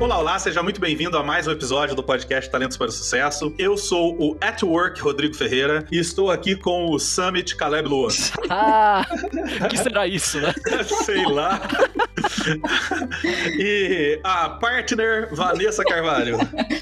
Olá, olá, seja muito bem-vindo a mais um episódio do podcast Talentos para o Sucesso. Eu sou o At Work Rodrigo Ferreira e estou aqui com o Summit Caleb Lua. Ah, que será isso, né? Sei lá. e a partner Vanessa Carvalho.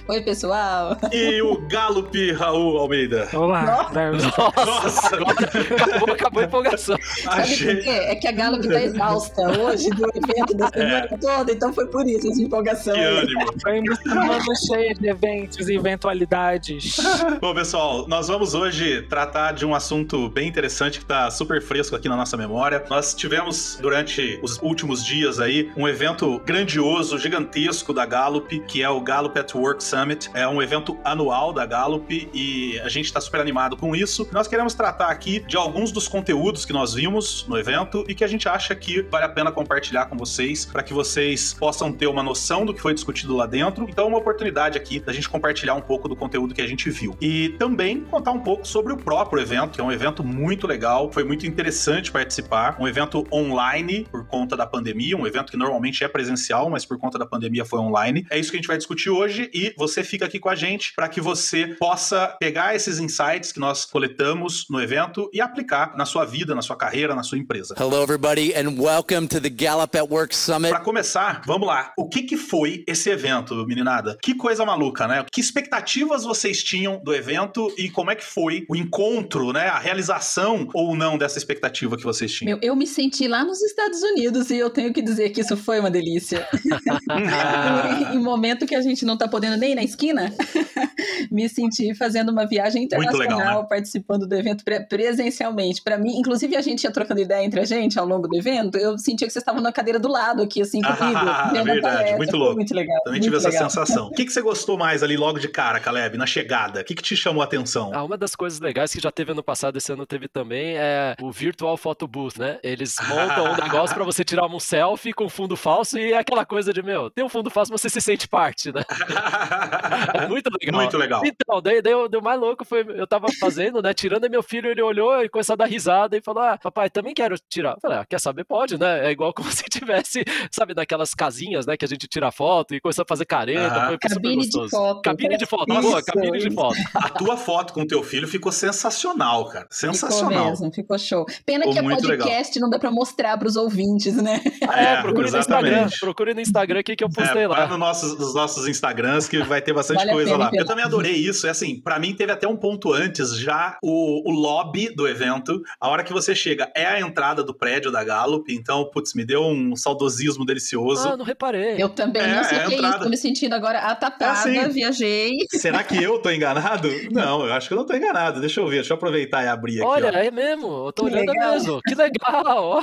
Oi, pessoal. E o Gallup Raul Almeida. Olá. Nossa, Nossa. acabou, acabou a empolgação. Achei... É que a Gallup tá exausta hoje do evento da semana é. toda, então foi por isso essa empolgação. Ânimo. Foi uma semana cheia de eventos e eventualidades. Bom, pessoal, nós vamos hoje tratar de um assunto bem interessante que está super fresco aqui na nossa memória. Nós tivemos durante os últimos dias aí um evento grandioso, gigantesco da Gallup, que é o Gallup at Work Summit. É um evento anual da Gallup e a gente está super animado com isso. Nós queremos tratar aqui de alguns dos conteúdos que nós vimos no evento e que a gente acha que vale a pena compartilhar com vocês para que vocês possam ter uma noção do que foi discutido lá dentro. Então, é uma oportunidade aqui da gente compartilhar um pouco do conteúdo que a gente viu. E também contar um pouco sobre o próprio evento, que é um evento muito legal, foi muito interessante participar. Um evento online por conta da pandemia, um evento que normalmente é presencial, mas por conta da pandemia foi online. É isso que a gente vai discutir hoje e você fica aqui com a gente para que você possa pegar esses insights que nós coletamos no evento e aplicar na sua vida, na sua carreira, na sua empresa. Hello everybody and welcome to the Gallup at Work Summit. Para começar, vamos lá. O que que foi esse evento, meninada? Que coisa maluca, né? Que expectativas vocês tinham do evento e como é que foi o encontro, né? A realização ou não dessa expectativa que vocês tinham? Meu, eu me senti lá nos Estados Unidos e eu tenho que dizer que isso foi uma delícia. em, em momento que a gente não tá podendo nem ir na esquina, me senti fazendo uma viagem internacional, legal, né? participando do evento pre presencialmente. Para mim, inclusive a gente ia trocando ideia entre a gente ao longo do evento, eu sentia que vocês estavam na cadeira do lado aqui, assim, comigo. Ah, verdade, muito louco. Muito legal. Também tive essa sensação. O que, que você gostou mais ali logo de cara, Caleb, na chegada? O que, que te chamou a atenção? Ah, uma das coisas legais que já teve ano passado, esse ano teve também, é o Virtual Photo Booth, né? Eles montam um negócio para você tirar um selfie com fundo falso e é aquela coisa de, meu, tem um fundo falso, você se sente parte, né? é muito legal. Muito legal. Então, daí, daí, o mais louco foi, eu tava fazendo, né, tirando e meu filho, ele olhou e começou a dar risada e falou, ah, papai, também quero tirar. Eu falei, ah, quer saber? Pode, né? É igual como se tivesse, sabe, naquelas casinhas, né, que a gente tira foto e começou a fazer careta, ah. foi cabine de foto. Cabine de foto, boa, cabine de foto. A tua foto com teu filho ficou sensacional, cara. Sensacional. Ficou mesmo, ficou show. Pena ficou que é podcast legal. não dá pra mostrar pros ouvintes, né? É, é procure no Instagram. Procure no Instagram aqui que eu postei é, lá. no nossos, nos nossos Instagrams que vai ter bastante vale coisa lá. Eu também adorei isso. É assim, para mim teve até um ponto antes já o, o lobby do evento. A hora que você chega é a entrada do prédio da Gallup. Então, putz, me deu um saudosismo delicioso. Ah, não reparei. Eu também é, não sei o é que é isso. Tô me sentindo agora atapada, é assim, viajei. Será que eu tô enganado? Não, eu acho que eu não tô enganado. Deixa eu ver, deixa eu aproveitar e abrir aqui. Olha, ó. é mesmo. Eu tô que olhando legal. mesmo. Que legal.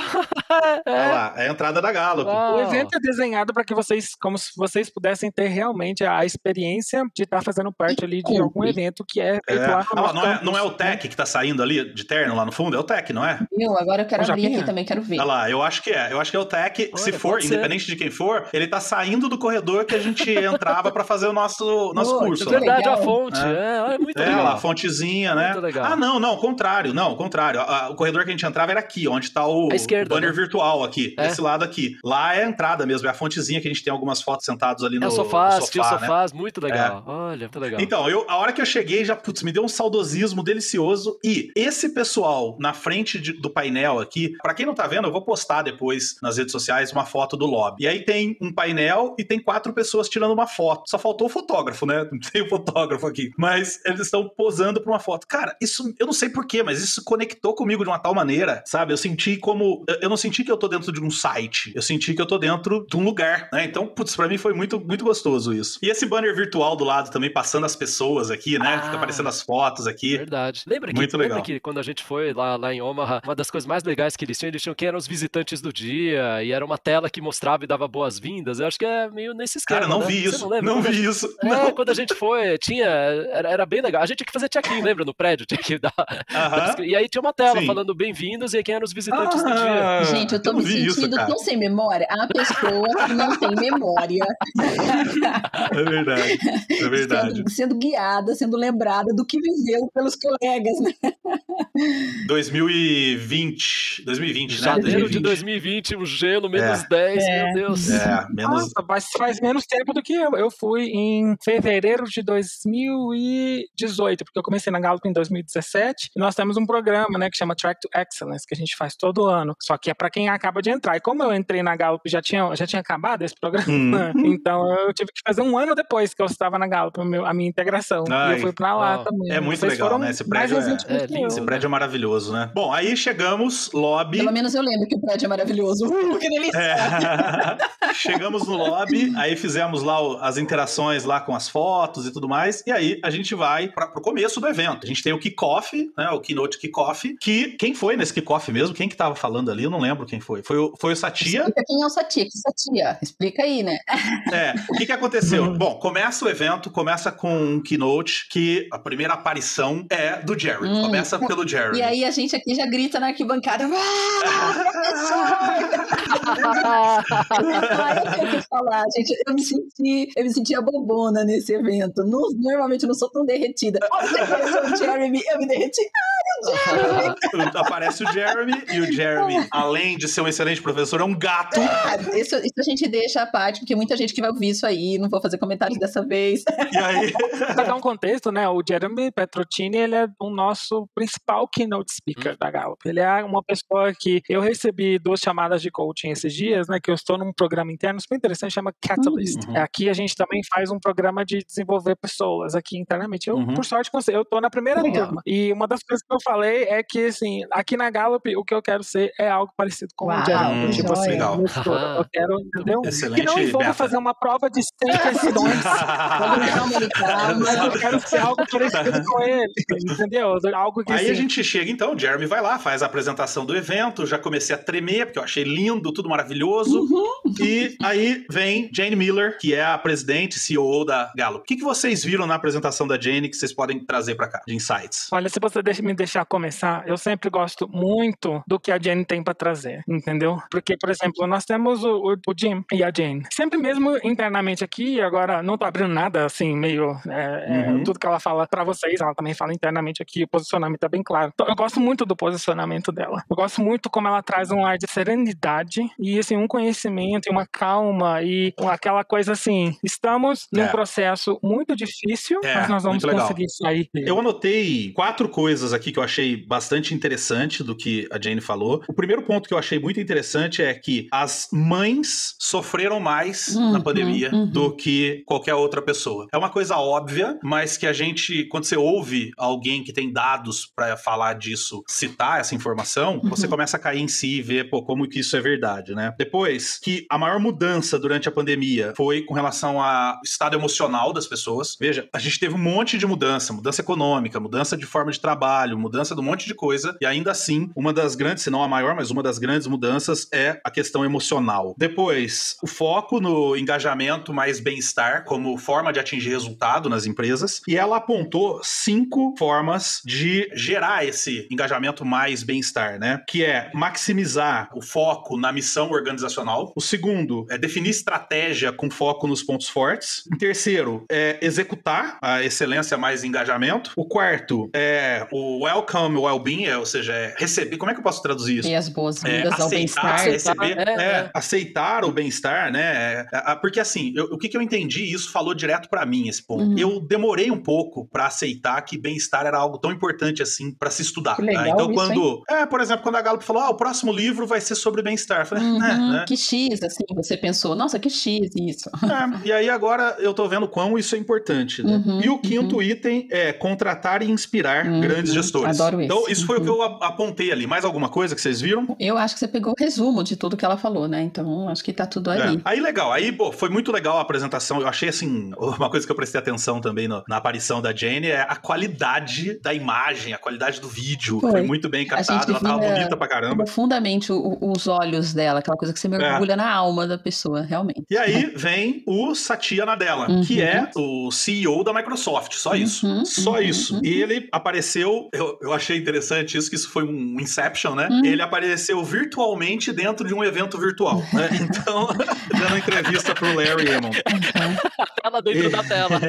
é. Olha lá, é a entrada da. Uau. O evento é desenhado para que vocês, como se vocês pudessem ter realmente a experiência de estar tá fazendo parte ali de algum evento que é feito é. lá no ah, não, é, não é o Tech que tá saindo ali de terno lá no fundo? É o Tech, não é? Eu, agora eu quero o abrir aqui também, quero ver. Olha lá, eu acho que é. Eu acho que é o Tech. Olha, se for, independente de quem for, ele tá saindo do corredor que a gente entrava para fazer o nosso, nosso curso. É verdade, a fonte. É, é muito é, legal. a fontezinha, né? Muito legal. Ah, não, não, contrário. Não, contrário. O corredor que a gente entrava era aqui, onde tá o esquerda, banner né? virtual aqui. É? Esse lado aqui. Lá é a entrada mesmo, é a fontezinha que a gente tem algumas fotos sentados ali no, é, sofás, no sofá. Tinha sofás, né? muito legal. É. Olha, muito legal. Então, eu, a hora que eu cheguei, já, putz, me deu um saudosismo delicioso. E esse pessoal na frente de, do painel aqui, para quem não tá vendo, eu vou postar depois nas redes sociais uma foto do lobby. E aí tem um painel e tem quatro pessoas tirando uma foto. Só faltou o fotógrafo, né? Não tem o fotógrafo aqui. Mas eles estão posando pra uma foto. Cara, isso, eu não sei porquê, mas isso conectou comigo de uma tal maneira, sabe? Eu senti como. Eu não senti que eu tô dentro de um site. Eu senti que eu tô dentro de um lugar, né? Então, putz, pra mim foi muito, muito gostoso isso. E esse banner virtual do lado também, passando as pessoas aqui, né? Ah, Fica aparecendo as fotos aqui. Verdade. Lembra que, muito legal. lembra que quando a gente foi lá, lá em Omaha, uma das coisas mais legais que eles tinham, eles tinham quem eram os visitantes do dia, e era uma tela que mostrava e dava boas-vindas. Eu acho que é meio nesse esquema. Cara, não né? vi isso. lembra? Não a vi isso. É, Não. quando a gente foi, tinha. Era, era bem legal. A gente tinha que fazer check-in, lembra? No prédio, tinha que dar. Aham. E aí tinha uma tela Sim. falando bem-vindos e quem eram os visitantes do dia. Ah, Gente, eu tô não me isso, sentindo cara. tão sem memória. A pessoa que não tem memória. É verdade. É verdade. Sendo, sendo guiada, sendo lembrada do que viveu pelos colegas, né? 2020. 2020, né? Janeiro de 2020. 2020, um gelo, menos 10, É. meu Deus. É, menos. Nossa, mas faz menos tempo do que eu. Eu fui em fevereiro de 2018, porque eu comecei na Gallup em 2017. E nós temos um programa, né, que chama Track to Excellence, que a gente faz todo ano. Só que é pra quem acaba de entrar. E como eu entrei na Gallup já tinha, já tinha acabado esse programa, Hum. então eu tive que fazer um ano depois que eu estava na Gallup, a minha integração. Ai. e eu fui pra lá também. é muito Vocês legal, né? Esse prédio é- é lindo. Esse prédio é maravilhoso, né? Bom, aí chegamos, lobby. Pelo menos eu lembro que o prédio é maravilhoso. Uh, que delícia! É. Chegamos no lobby, aí fizemos lá o- as interações lá com as fotos e tudo mais, e aí a gente vai para pro começo do evento. A gente tem o kickoff, né, o keynote kickoff, que quem foi nesse kickoff mesmo? Quem que tava falando ali? Eu não lembro quem foi. Foi o, foi o Satya. Explica quem é o Satia, que Satia. Explica aí, né? É, o que que aconteceu? Bom, começa o evento, começa com um keynote que a primeira aparição é do Jerry. Hum. Começa pelo Jerry. E aí a gente aqui já grita na arquibancada. Ah, eu tenho que falar, gente. Eu me senti, eu me senti a bobona nesse evento. No- normalmente eu não sou tão derretida. Olha o Jeremy, eu me derreti. Aparece o Jeremy, e o Jeremy, além de ser um excelente professor, é um gato. Ah, Isso, isso a gente deixa à parte, porque muita gente que vai ouvir isso aí, não vou fazer comentários dessa vez. E aí. Pra dar um contexto, né? O Jeremy Petrotini, ele é o nosso principal keynote speaker da Gallup. Ele é uma pessoa que eu recebi duas chamadas de coaching esses dias, né? Que eu estou num programa interno super interessante, chama Catalyst. Uhum. Aqui a gente também faz um programa de desenvolver pessoas aqui internamente. Eu, Uhum. por sorte. Eu tô na primeira Legal. turma. E uma das coisas que eu falei é que, assim, aqui na Gallup, o que eu quero ser é algo parecido com Uau, o Jeremy. que tipo assim, legal. eu quero, entendeu? Excelente, que não envolva fazer uma prova de 100 questões. Mas eu quero ser algo parecido com ele, entendeu? Algo que Aí a assim, gente chega, então, o Jeremy vai lá, faz a apresentação do evento, já comecei a tremer, porque eu achei lindo, tudo maravilhoso. Uhum. E aí vem Jane Miller, que é a presidente, CEO da Gallup. O que, que vocês viram na apresentação da Jane que vocês podem trazer pra cá, de insights? Olha, se você deixa- me deixar começar, eu sempre gosto muito do que a Jane tem pra trazer, entendeu? Porque, por exemplo, nós temos o, o- o Jim e a Jane. Sempre mesmo internamente aqui, agora não tô abrindo nada assim, meio. é, é, Uhum. tudo que ela fala pra vocês, ela também fala internamente aqui, o posicionamento é bem claro. Então, eu gosto muito do posicionamento dela. Eu gosto muito como ela traz um ar de serenidade e, assim, um conhecimento e uma calma e aquela coisa assim. Estamos num É. processo muito difícil, É, mas nós vamos conseguir sair. Eu anotei quatro coisas aqui que eu achei bastante interessante do que a Jane falou. O primeiro ponto que eu achei muito interessante é que as mães sofreram mais Uhum, na pandemia uhum. do que qualquer outra pessoa. É uma coisa óbvia, mas que a gente, quando você ouve alguém que tem dados pra falar disso, citar essa informação, Uhum. você começa a cair em si e ver pô, como que isso é verdade, né? Depois, que a maior mudança durante a pandemia foi com relação ao estado emocional das pessoas. Veja, a gente teve um monte de mudança, mudança econômica, mudança de forma de trabalho, mudança de um monte de coisa, e ainda assim, uma das grandes, se não a maior, mas uma das grandes mudanças é a questão emocional. Depois, o foco no engajamento mais bem-estar como forma de atingir resultado nas empresas, e ela apontou cinco formas de gerar esse engajamento mais bem-estar, né? Que é maximizar o foco na missão organizacional. O segundo é definir estratégia com foco nos pontos fortes. O terceiro é executar a excelência mais engajamento. O quarto é o welcome well-being, é, ou seja, é receber. Como é que eu posso traduzir isso? E as É, boas-vindas ao aceitar, bem-estar. receber, É, é, é. aceitar o bem-estar, né? É, é, porque assim, eu- o que, que eu entendi, isso falou direto pra mim esse ponto. Uhum. Eu demorei um pouco pra aceitar que bem-estar era algo tão importante assim pra se estudar. Tá? legal Então, isso, quando. É, por exemplo, quando a Gallup falou: ah, o próximo livro vai ser sobre bem-estar. Falei, Uhum, né, né? Que X, assim, você pensou, nossa, que X isso. É, e aí agora eu tô vendo quão isso é importante, né? Uhum, e o quinto item é contratar e inspirar Uhum. grandes gestores. Adoro esse. Então, isso foi o que Uhum. eu apontei ali. Mais alguma coisa que vocês viram? Eu acho que você pegou o resumo de tudo que ela falou, né? Então, acho que tá tudo É. ali. Aí legal, aí pô, foi muito legal a apresentação. Eu achei assim, uma coisa que eu prestei atenção também no- na aparição da Jane é a qualidade da imagem, a qualidade do vídeo. Foi, Foi. muito bem captada, ela tava bonita pra caramba. Profundamente o- os olhos dela, aquela coisa que você mergulha na alma da pessoa, realmente. E aí vem o Satya Nadella, Uhum. que é o CEO da Microsoft, só isso. Uhum, Só uhum, isso. uhum. E ele apareceu, eu, eu achei interessante isso, que isso foi um Inception, né? Uhum. Ele apareceu virtualmente dentro de um evento virtual, né? Então, dando entrevista pro Larry Hammond. Uhum. Tela dentro da tela.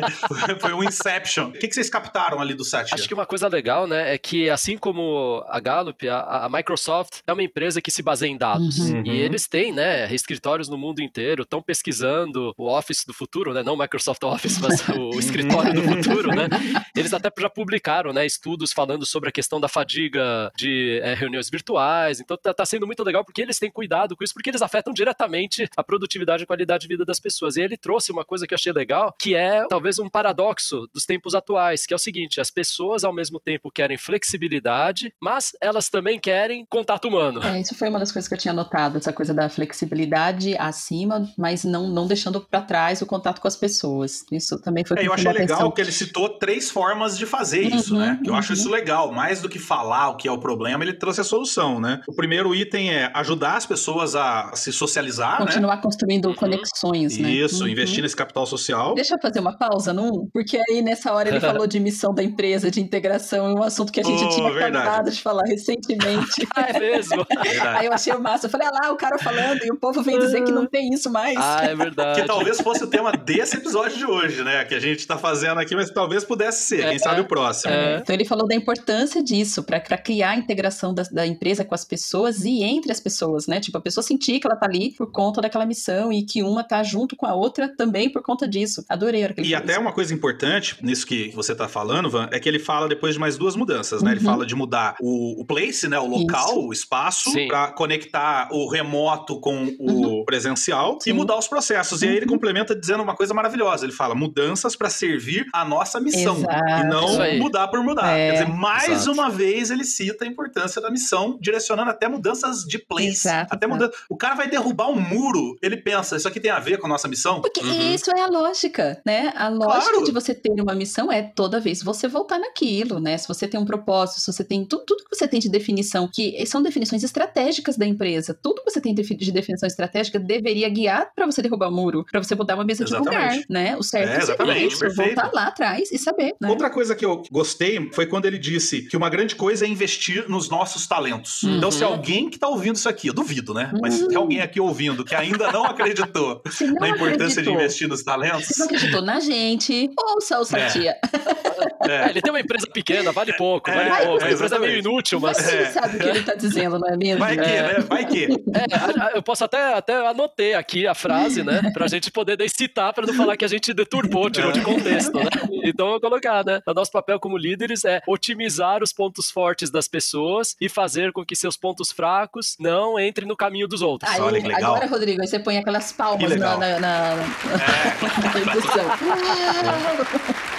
Foi- um Inception. O que, que vocês captaram ali do Satya? Acho que uma coisa legal, né, é que assim como a Gallup, a, a Microsoft é uma empresa que se baseia em dados. Uhum. E eles têm, né, escritórios no mundo inteiro, estão pesquisando o Office do futuro, né, não o Microsoft Office, mas o escritório do futuro, né. Eles até já publicaram, né, estudos falando sobre a questão da fadiga de é, reuniões virtuais. Então tá, tá sendo muito legal porque eles têm cuidado com isso, porque eles afetam diretamente a produtividade e qualidade de vida das pessoas. E ele trouxe uma coisa que eu achei legal, que é talvez um paradoxo dos tempos atuais, que é o seguinte: as pessoas ao mesmo tempo querem flexibilidade, mas elas também querem contato humano. É, isso foi uma das coisas que eu tinha notado, essa coisa da flexibilidade acima, mas não, não deixando para trás o contato com as pessoas. Isso também foi É, que eu achei a legal atenção. que ele citou três formas de fazer isso, Uhum, né? Eu acho uhum. isso legal. Mais do que falar o que é o problema, ele trouxe a solução, né? O primeiro item é ajudar as pessoas a se socializar, né? Continuar construindo Uhum. conexões, né? Isso, Uhum. investir nesse capital social. Deixa eu fazer uma pausa no 1, porque aí nessa hora ele falou de missão da empresa, de integração, um assunto que a gente Oh, tinha verdade. acabado de falar recentemente. Ah, é mesmo? Verdade. aí eu achei o massa. Eu falei, ah lá, o cara falando, e o povo vem dizer que não tem isso mais. Ah, é verdade. Que talvez fosse o tema desse episódio de hoje, né? Que a gente tá fazendo aqui, mas talvez pudesse ser. Quem É, sabe o próximo. é. Então ele falou da importância disso para criar a integração da, da empresa com as pessoas e entre as pessoas, né? Tipo, a pessoa sentir que ela tá ali por conta daquela missão e que uma tá junto com a outra também por conta disso. Adorei a hora que ele E falou até uma coisa importante nisso que você tá falando, Van, é que ele fala depois de mais duas mudanças, né? Ele Uhum. fala de mudar o, o place, né? O local, Isso. o espaço, para conectar o remoto com o presencial Uhum. Sim. e mudar os processos. E aí ele Uhum. complementa dizendo uma coisa maravilhosa. Ele fala mudanças para servir a nossa missão Exato. e não mudar por mudar. É. Quer dizer, mais Exato. uma vez ele cita a importância da missão, direcionando até mudanças de place. Exato, até mudança. O cara vai derrubar um muro, ele pensa, isso aqui tem a ver com a nossa missão? Porque Uhum. isso é a lógica, né? A lógica Claro. de você ter uma missão é toda vez você voltar naquilo, né? Se você tem um propósito, se você tem tudo, tudo que você tem de definição, que são definições estratégicas da empresa, tudo que você tem de definição estratégica deveria guiar para você derrubar o muro, para você mudar uma mesa de lugar, Exatamente. né? O certo É, seria exatamente, isso, perfeito. voltar lá atrás e saber, né? Outra coisa que eu gostei foi quando ele disse que uma grande coisa é investir nos nossos talentos. Uhum. Então, se alguém que tá ouvindo isso aqui, eu duvido, né? Mas se Uhum. tem alguém aqui ouvindo que ainda não acreditou não na importância de acreditou, investir nos talentos, Se não acreditou na gente, ouça o Satia. É, é, ele tem uma empresa pequena, vale pouco, É, vale é, pouco. A empresa é meio inútil, Mas mas. É. sabe o que ele tá dizendo, não é mesmo? vai que, né? Vai que. É, eu posso até, até anotei aqui a frase, né? Pra gente poder daí citar, pra não falar que a gente deturpou, tirou de contexto, né? Então eu vou colocar, né? O nosso papel como líderes é otimizar os pontos fortes das pessoas e fazer com que seus pontos fracos não entrem no caminho dos outros. Aí, Olha que legal. Agora, Rodrigo, aí você põe aquelas Que palmas na, na, na, na edição.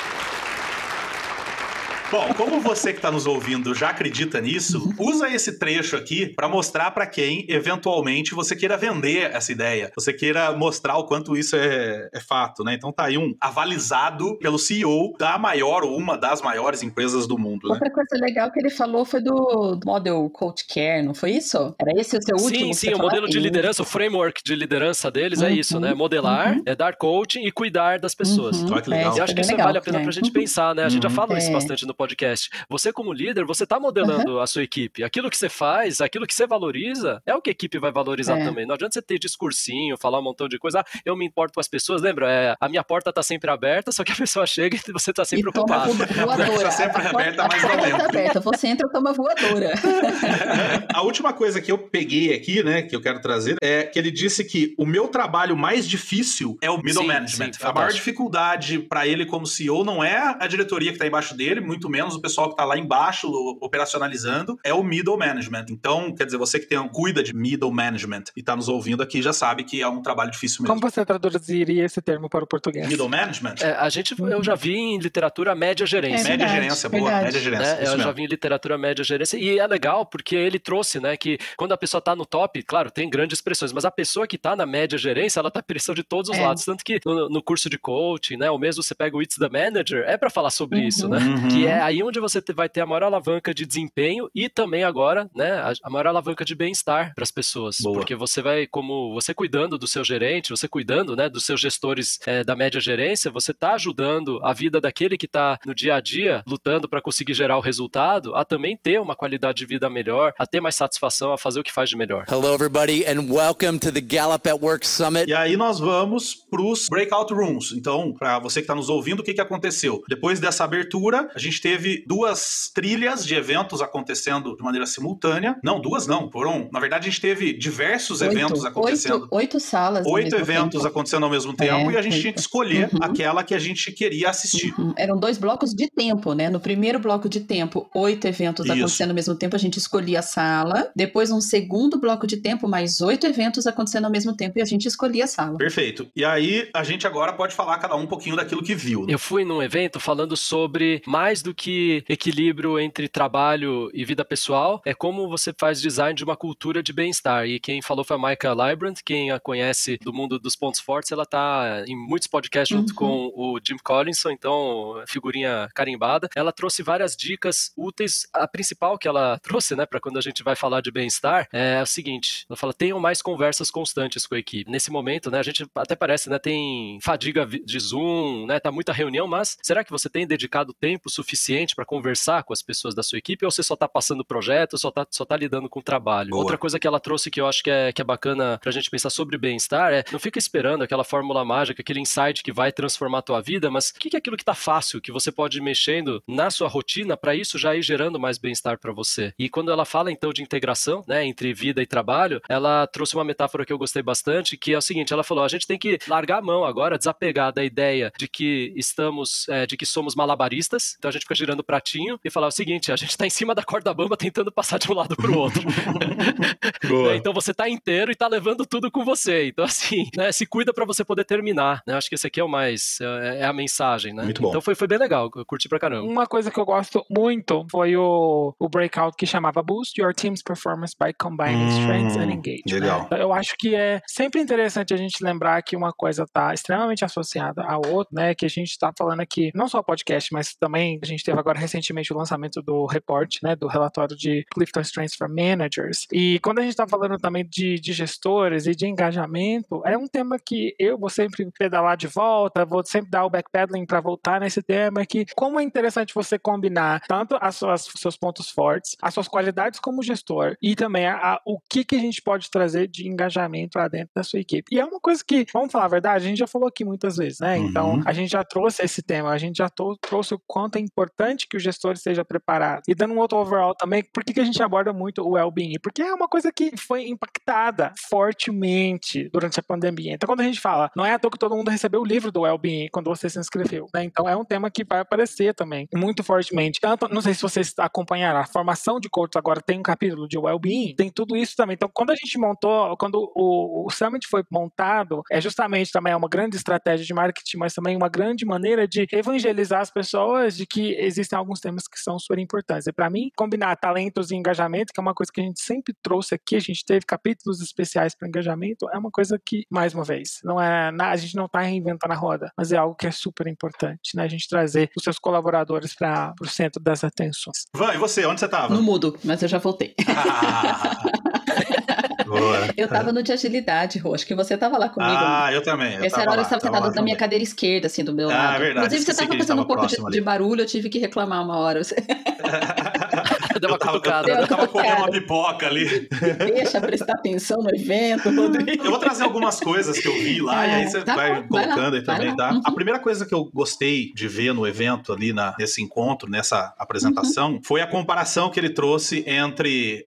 Bom, como você que está nos ouvindo já acredita nisso, usa esse trecho aqui para mostrar para quem eventualmente você queira vender essa ideia, você queira mostrar o quanto isso é, é fato, né? Então tá aí um avalizado pelo CEO da maior ou uma das maiores empresas do mundo, né? Outra coisa legal que ele falou foi do Model Coach Care, não foi isso? Era esse o seu último? Sim, sim, o falou? modelo de liderança, o framework de liderança deles é Uhum, isso, né? Modelar, uhum. é dar coaching e cuidar das pessoas. Uhum, Olha que legal. E eu acho que isso legal, vale a pena é. pra gente pensar, né? A gente já Uhum. isso É. bastante no podcast. Você, como líder, você tá modelando a sua equipe. Aquilo que você faz, aquilo que você valoriza, é o que a equipe vai valorizar É. também. Não adianta você ter discursinho, falar um montão de coisa. Ah, eu me importo com as pessoas. Lembra? É, a minha porta tá sempre aberta, só que a pessoa chega e você tá sempre E ocupado. vo- voadora. Tá sempre A porta- aberta, a mas não porta dentro. tá aberta. Você entra, toma voadora. A última coisa que eu peguei aqui, né, que eu quero trazer, é que ele disse que o meu trabalho mais difícil é o middle Sim, management. sim, a maior dificuldade para ele como CEO não é a diretoria que tá embaixo dele, muito muito menos o pessoal que está lá embaixo operacionalizando é o middle management. Então, quer dizer, você que tem, cuida de middle management e está nos ouvindo aqui já sabe que é um trabalho difícil mesmo. Como você traduziria esse termo para o português? Middle management? É, a gente, eu já vi em literatura média gerência. É, média gerência, boa, verdade. média gerência. É, eu mesmo. já vi em literatura média gerência e é legal porque ele trouxe, né, que quando a pessoa está no top, claro, tem grandes pressões, mas a pessoa que está na média gerência, ela tá pressão de todos os é. lados, tanto que no, no, curso de coaching, né, ou mesmo você pega o It's the Manager, é para falar sobre uhum. isso, né? Uhum. Que é aí onde você vai ter a maior alavanca de desempenho e também agora, né, a, maior alavanca de bem-estar para as pessoas, Boa. porque você vai como você cuidando do seu gerente, você cuidando, né, dos seus gestores é, da média gerência, você tá ajudando a vida daquele que tá no dia a dia lutando para conseguir gerar o resultado, a também ter uma qualidade de vida melhor, a ter mais satisfação, a fazer o que faz de melhor. Hello everybody and welcome to the Gallup at Work Summit. E aí nós vamos pros breakout rooms. Então, para você que está nos ouvindo, o que, que aconteceu? Depois dessa abertura, a gente teve duas trilhas de eventos acontecendo de maneira simultânea. Não, duas não, foram. Na verdade, a gente teve diversos oito, eventos acontecendo. Oito, oito salas. Oito eventos tempo. acontecendo ao mesmo tempo é, e a gente oito. tinha que escolher uhum. aquela que a gente queria assistir. Uhum. Eram dois blocos de tempo, né? No primeiro bloco de tempo, oito eventos Isso. acontecendo ao mesmo tempo, a gente escolhia a sala. Depois, um segundo bloco de tempo, mais oito eventos acontecendo ao mesmo tempo e a gente escolhia a sala. Perfeito. E aí, a gente agora pode falar cada um um pouquinho daquilo que viu. Né? Eu fui num evento falando sobre mais do que equilíbrio entre trabalho e vida pessoal, é como você faz design de uma cultura de bem-estar. E quem falou foi a Micah Librand, quem a conhece do mundo dos pontos fortes, ela tá em muitos podcasts junto uhum. com o Jim Collinson, então figurinha carimbada. Ela trouxe várias dicas úteis. A principal que ela trouxe, né, para quando a gente vai falar de bem-estar, é o seguinte: ela fala, tenham mais conversas constantes com a equipe. Nesse momento, né, a gente até parece, né, tem fadiga de Zoom, né, tá muita reunião, mas será que você tem dedicado tempo suficiente para conversar com as pessoas da sua equipe ou você só tá passando projeto, só tá, só tá lidando com o trabalho? Boa. Outra coisa que ela trouxe que eu acho que é, que é bacana pra gente pensar sobre bem-estar é não fica esperando aquela fórmula mágica, aquele insight que vai transformar a tua vida, mas o que é aquilo que tá fácil, que você pode ir mexendo na sua rotina para isso já ir gerando mais bem-estar para você? E quando ela fala então de integração, né, entre vida e trabalho, ela trouxe uma metáfora que eu gostei bastante, que é o seguinte, ela falou, a gente tem que largar a mão agora, desapegar da ideia de que estamos, é, de que somos malabaristas, então a gente fica girando o pratinho e falar o seguinte, a gente está em cima da corda bamba tentando passar de um lado para o outro. né, então você está inteiro e está levando tudo com você. Então assim, né, se cuida para você poder terminar. Né? Acho que esse aqui é o mais, é, é a mensagem, né? Muito bom. Então foi, foi bem legal, eu curti pra caramba. Uma coisa que eu gosto muito foi o, o breakout que chamava Boost Your Team's Performance by Combining hum, Strengths and Engagement. Legal. Eu acho que é sempre interessante a gente lembrar que uma coisa está extremamente associada à outra, né? Que a gente está falando aqui, não só podcast, mas também a gente teve agora recentemente o lançamento do report, né? Do relatório de Clifton Strengths for Managers. E quando a gente está falando também de, de gestores e de engajamento, é um tema que eu vou sempre pedalar de volta, vou sempre dar o backpedaling para voltar nesse tema, que como é interessante você combinar tanto as suas seus pontos fortes, as suas qualidades como gestor e também a, a, o que, que a gente pode trazer de engajamento lá dentro da sua equipe. E é uma coisa que, vamos falar a verdade, a gente já falou aqui muitas vezes, né? Então, uhum. a gente já trouxe esse tema, a gente já trouxe o quanto é importante que o gestor esteja preparado. E dando um outro overall também, por que, que a gente aborda muito o well-being? Porque é uma coisa que foi impactada fortemente durante a pandemia. Então, quando a gente fala, não é à toa que todo mundo recebeu o livro do well-being quando você se inscreveu, né? Então, é um tema que vai aparecer também, muito fortemente. Tanto, não sei se vocês acompanharam, a formação de coaches agora tem um capítulo de well-being, tem tudo isso também. Então, quando a gente montou, quando o, o Summit foi montado, é justamente também uma grande estratégia de marketing, mas também uma grande maneira de evangelizar as pessoas de que existem alguns temas que são super importantes. E para mim, combinar talentos e engajamento, que é uma coisa que a gente sempre trouxe aqui, a gente teve capítulos especiais para engajamento, é uma coisa que, mais uma vez, não é a gente não está reinventando a roda, mas é algo que é super importante, né? A gente trazer os seus colaboradores para o centro das atenções. Van, e você, onde você estava? No mudo, mas eu já voltei. Ah. Boa. Eu tava no de agilidade, Rô. Acho que você tava lá comigo. Ah, eu também. Eu Essa era a hora que você tava sentado na minha cadeira esquerda, assim, do meu ah, lado. Ah, verdade. Inclusive, você tava fazendo um pouco de, de, barulho, eu tive que reclamar uma hora. Deu uma cutucada. Eu, eu tava comendo uma pipoca ali. Deixa prestar atenção no evento, Rodrigo. Eu vou trazer algumas coisas que eu vi lá é, e aí você tá vai bom, colocando vai aí também, tá? Uhum. A primeira coisa que eu gostei de ver no evento ali, na, nesse encontro, nessa apresentação, uhum. foi a comparação que ele trouxe entre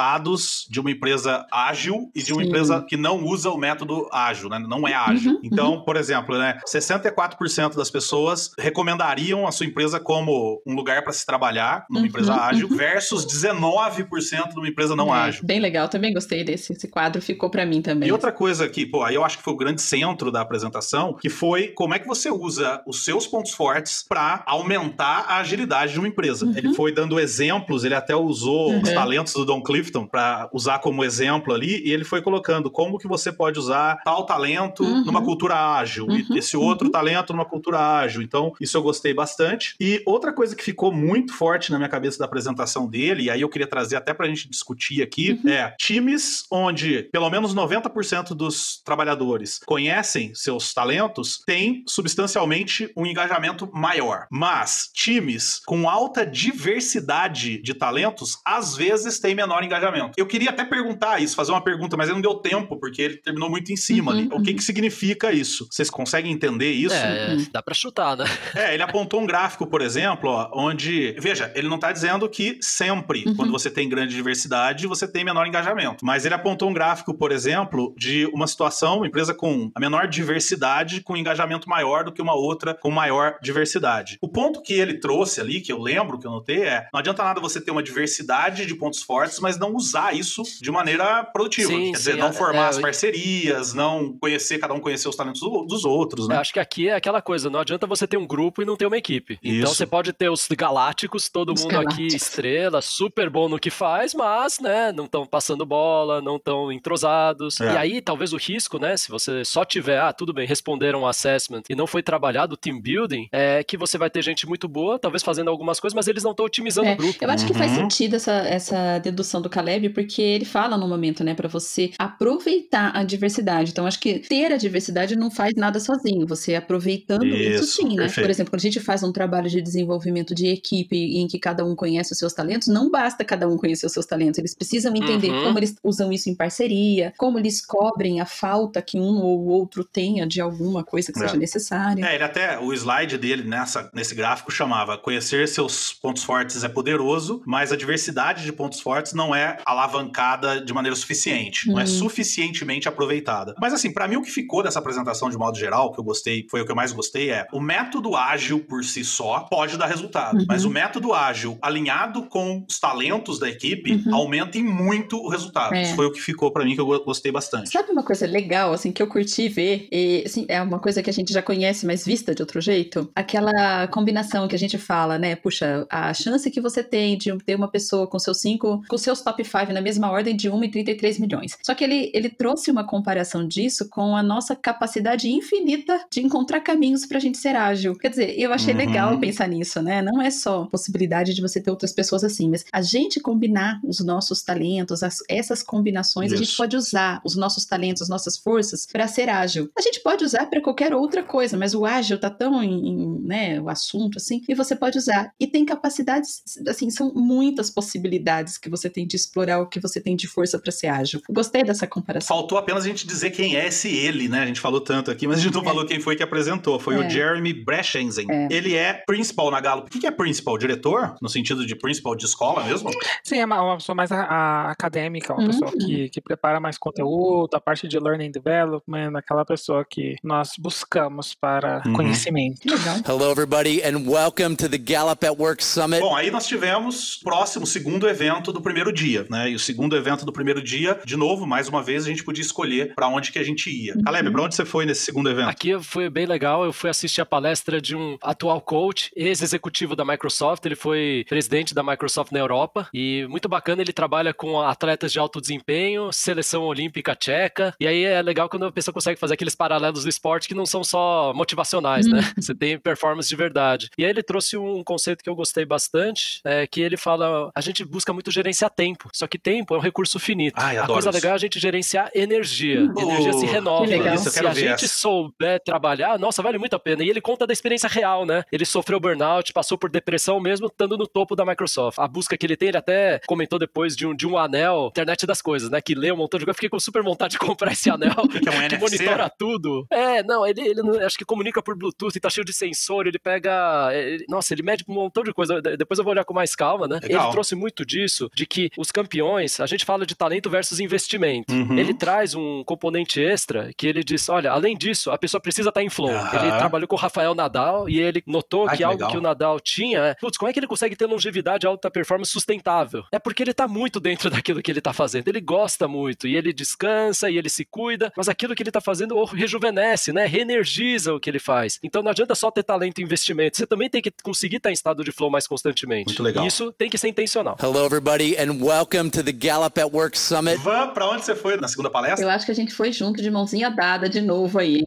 resultados de uma empresa ágil e de uma Sim. empresa que não usa o método ágil, né? Não é ágil. Uhum, então, por exemplo, né, 64% das pessoas recomendariam a sua empresa como um lugar para se trabalhar numa Uhum, empresa ágil uhum. versus 19% numa empresa não É, ágil. Bem legal, também gostei desse. Esse quadro ficou pra mim também. E outra coisa que, pô, aí eu acho que foi o grande centro da apresentação, que foi como é que você usa os seus pontos fortes para aumentar a agilidade de uma empresa. Uhum. Ele foi dando exemplos, ele até usou os Uhum. talentos do Don Clifton para usar como exemplo ali, e ele foi colocando como que você pode usar tal talento Uhum. numa cultura ágil, Uhum, e esse outro uhum. talento numa cultura ágil. Então, isso eu gostei bastante. E outra coisa que ficou muito forte na minha cabeça da apresentação dele, e aí eu queria trazer até pra gente discutir aqui, Uhum. é times onde pelo menos 90% dos trabalhadores conhecem seus talentos, têm substancialmente um engajamento maior. Mas times com alta diversidade de talentos, às vezes têm menor engajamento. Eu queria até perguntar isso, fazer uma pergunta, mas ele não deu tempo, porque ele terminou muito em cima Uhum, ali. O que, uhum. que significa isso? Vocês conseguem entender isso? É, Uhum. dá pra chutar, né? É, ele apontou um gráfico, por exemplo, ó, onde. Veja, ele não tá dizendo que sempre, Uhum. quando você tem grande diversidade, você tem menor engajamento. Mas ele apontou um gráfico, por exemplo, de uma situação, uma empresa com a menor diversidade, com engajamento maior do que uma outra com maior diversidade. O ponto que ele trouxe ali, que eu lembro, que eu notei, é: não adianta nada você ter uma diversidade de pontos fortes, mas não usar isso de maneira produtiva. Sim, Quer dizer, sim, não é- formar é, as eu- parcerias, não conhecer, cada um conhecer os talentos do- dos outros, Eu né? acho que aqui é aquela coisa, não adianta você ter um grupo e não ter uma equipe. Então Isso. você pode ter os galácticos, todo Os mundo aqui galácticos. estrela, super bom no que faz, mas, né, não estão passando bola, não estão entrosados. É. E aí, talvez o risco, né, se você só tiver, ah, tudo bem, responderam um assessment e não foi trabalhado o team building, é que você vai ter gente muito boa, talvez fazendo algumas coisas, mas eles não estão otimizando É, o grupo. Eu acho que faz Uhum. sentido essa, essa dedução do Caleb, porque ele fala no momento, né, pra você aproveitar a diversidade. Então, acho que ter a diversidade não faz nada sozinho. Você aproveitando isso, Isso, sim, né? perfeito. Por exemplo, quando a gente faz um trabalho de desenvolvimento de equipe em que cada um conhece os seus talentos, não basta cada um conhecer os seus talentos. Eles precisam entender Uhum. como eles usam isso em parceria, como eles cobrem a falta que um ou outro tenha de alguma coisa que É. seja necessária. É, ele até, o slide dele nessa, nesse gráfico chamava Conhecer seus pontos fortes é poderoso, mas a diversidade de pontos fortes não é alavancada de maneira suficiente, não é Hum. suficientemente aproveitada. Mas assim, pra mim o que ficou dessa apresentação de modo geral, que eu gostei, foi o que eu mais gostei, é o método ágil por si só pode dar resultado, Uhum. mas o método ágil alinhado com os talentos da equipe Uhum. aumenta em muito o resultado. É. Isso foi o que ficou pra mim que eu go- gostei bastante. Sabe uma coisa legal, assim, que eu curti ver? E, assim, é uma coisa que a gente já conhece, mas vista de outro jeito? Aquela combinação que a gente fala, né? Puxa, a chance que você tem de ter uma pessoa com seus cinco, com seus top 5 na mesma ordem de 1 e 33 milhões. Só que ele, ele trouxe uma comparação disso com a nossa capacidade infinita de encontrar caminhos pra gente ser ágil. Quer dizer, eu achei Uhum. legal pensar nisso, né? Não é só a possibilidade de você ter outras pessoas assim, mas a gente combinar os nossos talentos, as- essas combinações, a gente Isso. pode usar os nossos talentos, as nossas forças para ser ágil. A gente pode usar para qualquer outra coisa, mas o ágil tá tão em, em, né, o assunto assim, e você pode usar. E tem capacidades, assim, são muitas possibilidades que você tem de explorar o que você tem de força para ser ágil. Gostei dessa comparação. Faltou apenas a gente dizer quem é esse ele, né? A gente falou tanto aqui, mas a gente não É. falou quem foi que apresentou. Foi É. o Jeremy Brechenzen. É. Ele é principal na Gallup. O que é principal? Diretor? No sentido de principal de escola mesmo? Sim, é uma, uma pessoa mais a- a- acadêmica, uma Uhum. pessoa que, que prepara mais conteúdo, a parte de learning development, aquela pessoa que nós buscamos para Uhum. conhecimento. Legal. Hello, everybody, and welcome to the Gallup at Work Summit. Bom, aí nós tivemos o próximo, segundo evento do primeiro dia, né? E o segundo evento do primeiro dia, de novo, mais uma vez, a gente podia escolher pra onde que a gente ia. Uhum. Caleb, pra onde você foi nesse segundo evento? Aqui foi bem legal, eu fui assistir a palestra de um atual coach, ex-executivo da Microsoft, ele foi presidente da Microsoft na Europa, e muito bacana, ele trabalha com atletas de alto desempenho, seleção olímpica tcheca, e aí é legal quando a pessoa consegue fazer aqueles paralelos do esporte que não são só motivacionais, né? Você tem performance de verdade. E aí ele trouxe um conceito que eu gostei bastante, é, que ele fala, a gente busca muito gerenciar tempo, só que tempo é um recurso finito. Ai, a coisa isso. legal é a gente gerenciar energia. Oh, energia se renova. que legal. Isso, Se a gente essa. souber trabalhar, nossa, vale muito a pena. E ele conta da experiência real, né? Ele sofreu burnout, passou por depressão mesmo estando no topo da Microsoft. A busca que ele tem, ele até comentou depois de um, de um anel, internet das coisas, né? Que lê um montão de coisa. Fiquei com super vontade de comprar esse anel. que é um que monitora tudo. É, não, ele, ele acho que comunica por Bluetooth, tá cheio de sensor, ele pega. ele- nossa, ele mede um montão de coisa. De- Depois eu vou olhar com mais calma, né? Legal. Ele trouxe muito disso, de que o os campeões, a gente fala de talento versus investimento. Uhum. Ele traz um componente extra que ele diz: olha, além disso, a pessoa precisa estar em flow. Uhum. Ele trabalhou com o Rafael Nadal e ele notou Ai, que, que, algo legal. que o Nadal tinha é, putz, como é que ele consegue ter longevidade, alta performance sustentável? É porque ele tá muito dentro daquilo que ele tá fazendo. Ele gosta muito e ele descansa e ele se cuida, mas aquilo que ele tá fazendo rejuvenesce, né? Reenergiza o que ele faz. Então não adianta só ter talento e investimento. Você também tem que conseguir estar em estado de flow mais constantemente. Muito legal. Isso tem que ser intencional. Hello, everybody, and welcome to the Gallup at Work Summit. Van, pra onde você foi na segunda palestra? Eu acho que a gente foi junto de mãozinha dada de novo aí.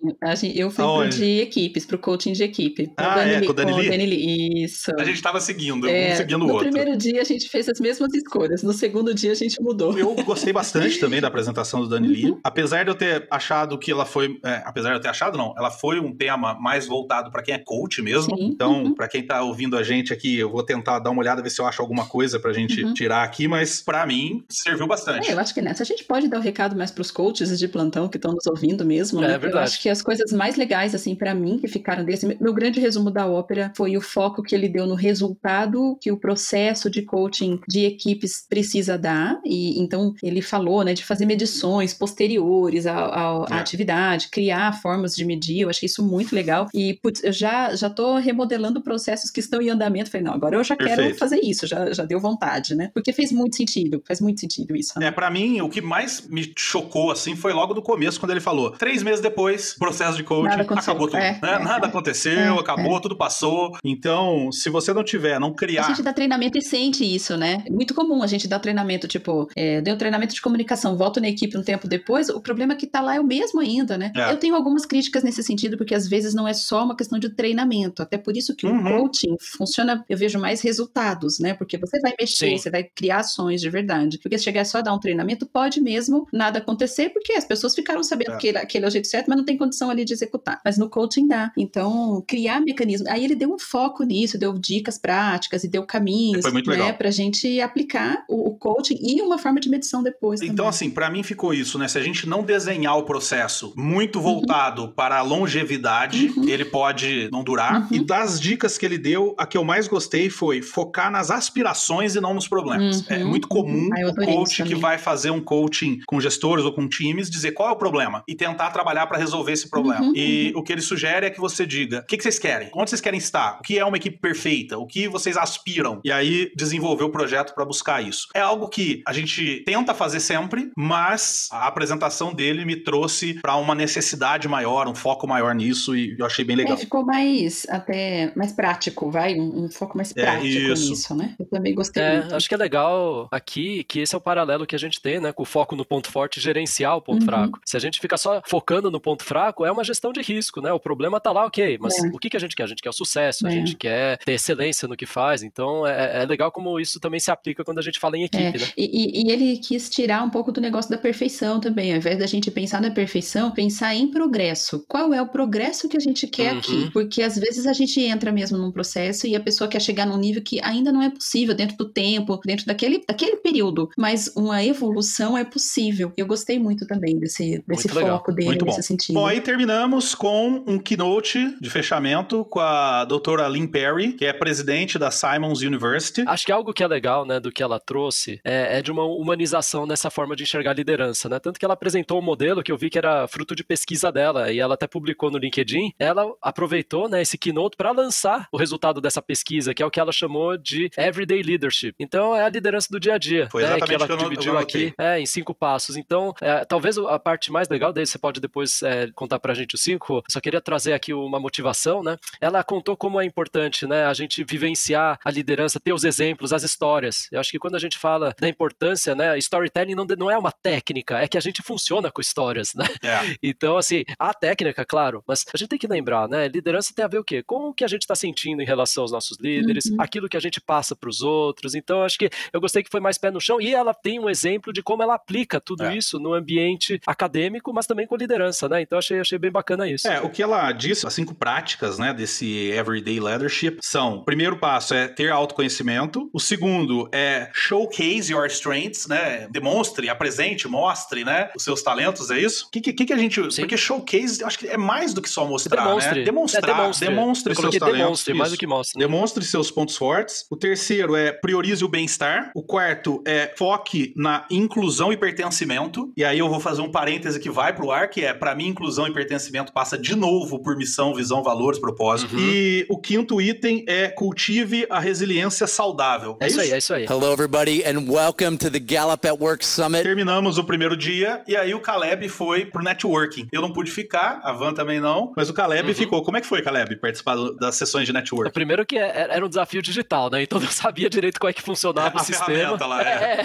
Eu fui Aonde? pro de equipes, pro coaching de equipe. Ah, Dani, é, com o Dani Lee? Dani Isso. A gente tava seguindo, é, um seguindo o outro. No primeiro dia a gente fez as mesmas escolhas, no segundo dia a gente mudou. Eu gostei bastante também da apresentação do Dani uhum. Lee. Apesar de eu ter achado que ela foi, é, apesar de eu ter achado não, ela foi um tema mais voltado para quem é coach mesmo. Sim. Então, uhum. para quem tá ouvindo a gente aqui, eu vou tentar dar uma olhada ver se eu acho alguma coisa pra gente uhum. tirar aqui, mas para mim serviu bastante. É, eu acho que nessa a gente pode dar o um recado mais pros coaches de plantão que estão nos ouvindo mesmo, é, né? É verdade. Eu acho que as coisas mais legais assim para mim que ficaram desse meu grande resumo da ópera foi o foco que ele deu no resultado que o processo de coaching de equipes precisa dar e então ele falou, né, de fazer medições posteriores à, à, à é. atividade, criar formas de medir. Eu achei isso muito legal e putz, eu já já tô remodelando processos que estão em andamento. Falei, não, agora eu já Perfeito. quero fazer isso, já, já deu vontade, né? Porque fez muito sentido, faz muito sentido isso. Né? É, para mim, o que mais me chocou, assim, foi logo do começo, quando ele falou, três meses depois, processo de coaching, acabou tudo, é, né? É, Nada é, aconteceu, é, acabou, é. tudo passou. Então, se você não tiver, não criar... A gente dá treinamento e sente isso, né? É muito comum a gente dar treinamento, tipo, é, deu treinamento de comunicação, volto na equipe um tempo depois, o problema que tá lá é o mesmo ainda, né? Eu tenho algumas críticas nesse sentido, porque às vezes não é só uma questão de treinamento, até por isso que uhum. o coaching funciona, eu vejo mais resultados, né? Porque você vai mexer, Sim. você vai criar ações de verdade. Porque se chegar só a dar um treinamento, pode mesmo nada acontecer, porque as pessoas ficaram sabendo é. que aquele é o jeito certo, mas não tem condição ali de executar. Mas no coaching dá. Então, criar mecanismos. Aí ele deu um foco nisso, deu dicas práticas e deu caminhos, Foi muito né, pra gente aplicar o, o, coaching e uma forma de medição depois. Então, também. assim, para mim ficou isso, né? Se a gente não desenhar o processo muito uhum. voltado uhum. para a longevidade, uhum. ele pode não durar. Uhum. E das dicas que ele deu, a que eu mais gostei foi focar nas aspirações e não nos problemas. É uhum. Muito comum ah, o coach que vai fazer um coaching com gestores ou com times dizer qual é o problema e tentar trabalhar para resolver esse problema. Uhum, e uhum. o que ele sugere é que você diga: o que, que, vocês querem? Onde vocês querem estar? O que é uma equipe perfeita? O que vocês aspiram? E aí desenvolver o projeto para buscar isso. É algo que a gente tenta fazer sempre, mas a apresentação dele me trouxe para uma necessidade maior, um foco maior nisso e eu achei bem legal. É, ficou mais até mais prático, vai, um, um foco mais é, prático é, nisso, né? Eu também gostei é, muito. Acho que é legal aqui que esse é o paralelo que a gente tem, né, com o foco no ponto forte gerenciar o ponto uhum. fraco. Se a gente fica só focando no ponto fraco, é uma gestão de risco, né? O problema tá lá, ok, mas é. o que, que a gente quer? A gente quer o sucesso, é. a gente quer ter excelência no que faz, então é, é, legal como isso também se aplica quando a gente fala em equipe, é. né? E, e, ele quis tirar um pouco do negócio da perfeição também, ao invés da gente pensar na perfeição, pensar em progresso. Qual é o progresso que a gente quer uhum. aqui? Porque às vezes a gente entra mesmo num processo e a pessoa quer chegar num nível que ainda não é possível dentro do tempo, dentro daquele, daquele período, mas uma evolução é possível. Eu gostei muito também desse, desse foco dele muito nesse sentido. Bom, aí terminamos com um keynote de fechamento com a doutora Lynn Perry, que é presidente da Simons University. Acho que algo que é legal, né, do que ela trouxe é, é de uma humanização nessa forma de enxergar liderança, né? Tanto que ela apresentou um modelo que eu vi que era fruto de pesquisa dela e ela até publicou no LinkedIn. Ela aproveitou, né, esse keynote para lançar o resultado dessa pesquisa, que é o que ela chamou de Everyday Leadership. Então, é a liderança do dia a dia. Foi né, que ela que dividiu aqui é, em cinco passos. Então, é, talvez a parte mais legal dele, você pode depois é, contar pra gente os cinco. Só queria trazer aqui uma motivação, né? Ela contou como é importante, né, a gente vivenciar a liderança, ter os exemplos, as histórias. Eu acho que quando a gente fala da importância, né, storytelling não, não é uma técnica, é que a gente funciona com histórias, né? É. Então, assim, a técnica, claro, mas a gente tem que lembrar, né? Liderança tem a ver o quê? Com o que a gente está sentindo em relação aos nossos líderes, uhum. aquilo que a gente passa para os outros. Então, acho que eu gostei que foi mais pé no chão e ela tem um exemplo de como ela aplica tudo é. isso no ambiente acadêmico, mas também com liderança, né? Então, achei, achei bem bacana isso. É, o que ela disse, as cinco práticas, né, desse everyday leadership são: o primeiro passo é ter autoconhecimento, o segundo é showcase your strengths, né? Demonstre, apresente, mostre, né, os seus talentos, é isso? O que, que, que, a gente. Sim. Porque showcase, acho que é mais do que só mostrar, demonstre. né? Demonstrar, é, demonstre, demonstre seus talentos. Demonstre, mais do que mostre. Né? Demonstre seus pontos fortes. O terceiro é priorize o bem-estar. O quarto quarto é foque na inclusão e pertencimento. E aí eu vou fazer um parêntese que vai pro ar, que é, para mim, inclusão e pertencimento passa de novo por missão, visão, valores, propósito. Uhum. E o quinto item é cultive a resiliência saudável. É isso aí, é isso aí. Hello, everybody, and welcome to the Gallup at Work Summit. Terminamos o primeiro dia e aí o Caleb foi pro networking. Eu não pude ficar, a Van também não, mas o Caleb Uhum. ficou. Como é que foi, Caleb, participar das sessões de networking? Primeiro que é- era um desafio digital, né? Então eu não sabia direito como é que funcionava A o sistema. Ferramenta lá, é. É, é.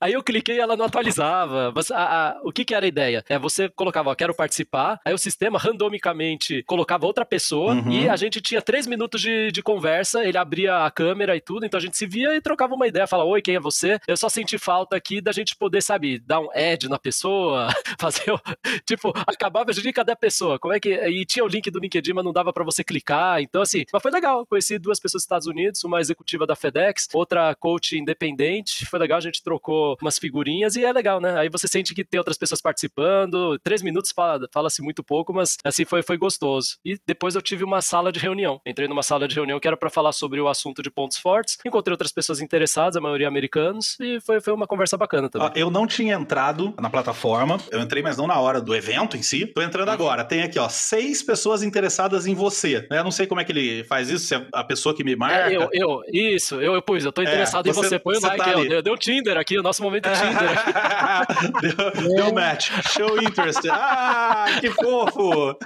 Aí eu cliquei e ela não atualizava. Você- a- a- o que, que era a ideia? É você colocava, ó, quero participar, aí o sistema randomicamente colocava outra pessoa Uhum. e a gente tinha três minutos de, de conversa, ele abria a câmera e tudo, então a gente se via e trocava uma ideia, falava, oi, quem é você? Eu só senti falta aqui da gente poder, sabe, dar um add na pessoa, fazer, o- tipo, acabava a gente, cadê a pessoa? Como é que... E tinha o link do LinkedIn, mas não dava pra você clicar, então assim, mas foi legal, conheci duas pessoas dos Estados Unidos, uma executiva da FedEx, outra coach independente, foi legal, a gente trocou umas figurinhas e é legal, né? Aí você sente que tem outras pessoas participando, três minutos fala- fala-se muito pouco, mas assim, foi, foi gostoso. E depois eu tive uma sala de reunião, entrei numa sala de reunião que era pra falar sobre o assunto de pontos fortes, encontrei outras pessoas interessadas, a maioria americanos, e foi, foi uma conversa bacana também. Ó, Eu não tinha entrado na plataforma, eu entrei, mas não na hora do evento em si. Tô entrando Uhum. agora. Tem aqui, ó, seis pessoas interessadas em você. né? Eu não sei como é que ele faz isso, se é a pessoa que me marca. É, eu, eu, isso, eu, eu pus, eu tô interessado em você- você. Põe o like tá ó. ali. Deu, deu Tinder aqui, o nosso momento é Tinder. deu, deu match. Show interest. Ah, que fofo.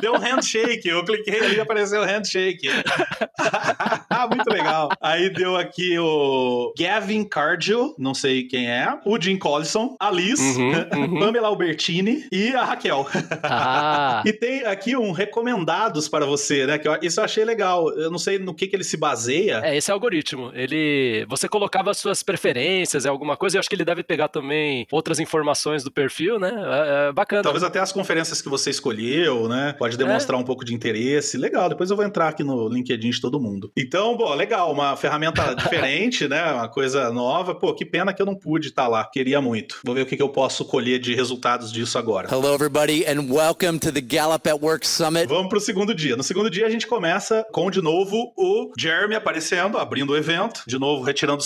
Deu um handshake. Eu cliquei ali e apareceu handshake. Muito legal. Aí deu aqui o Gavin Cardio, não sei quem é, o Jim Collison, a Liz, Uhum, uhum. Pamela Albertini e a Raquel. Ah, E tem aqui um recomendados para você, né? Que eu- isso eu achei legal. Eu não sei no que, que ele se baseia. É, esse é o algoritmo. Ele. Você colocava as suas preferências, é alguma coisa, e eu acho que ele deve pegar também outras informações do perfil, né? É, é bacana. Talvez até as conferências que você escolheu, né? Pode demonstrar um pouco de interesse. Legal, depois eu vou entrar aqui no LinkedIn de todo mundo. Então, bom, legal, uma ferramenta diferente, né? Uma coisa nova. Pô, que pena que eu não pude estar lá. Queria muito. Vou ver o que, que eu posso colher de resultados disso agora. Hello, everybody, and welcome to the Gallup at Work Summit. Vamos pro segundo dia. No segundo dia a gente começa com, de novo, o Jeremy aparecendo, abrindo o evento, de novo retirando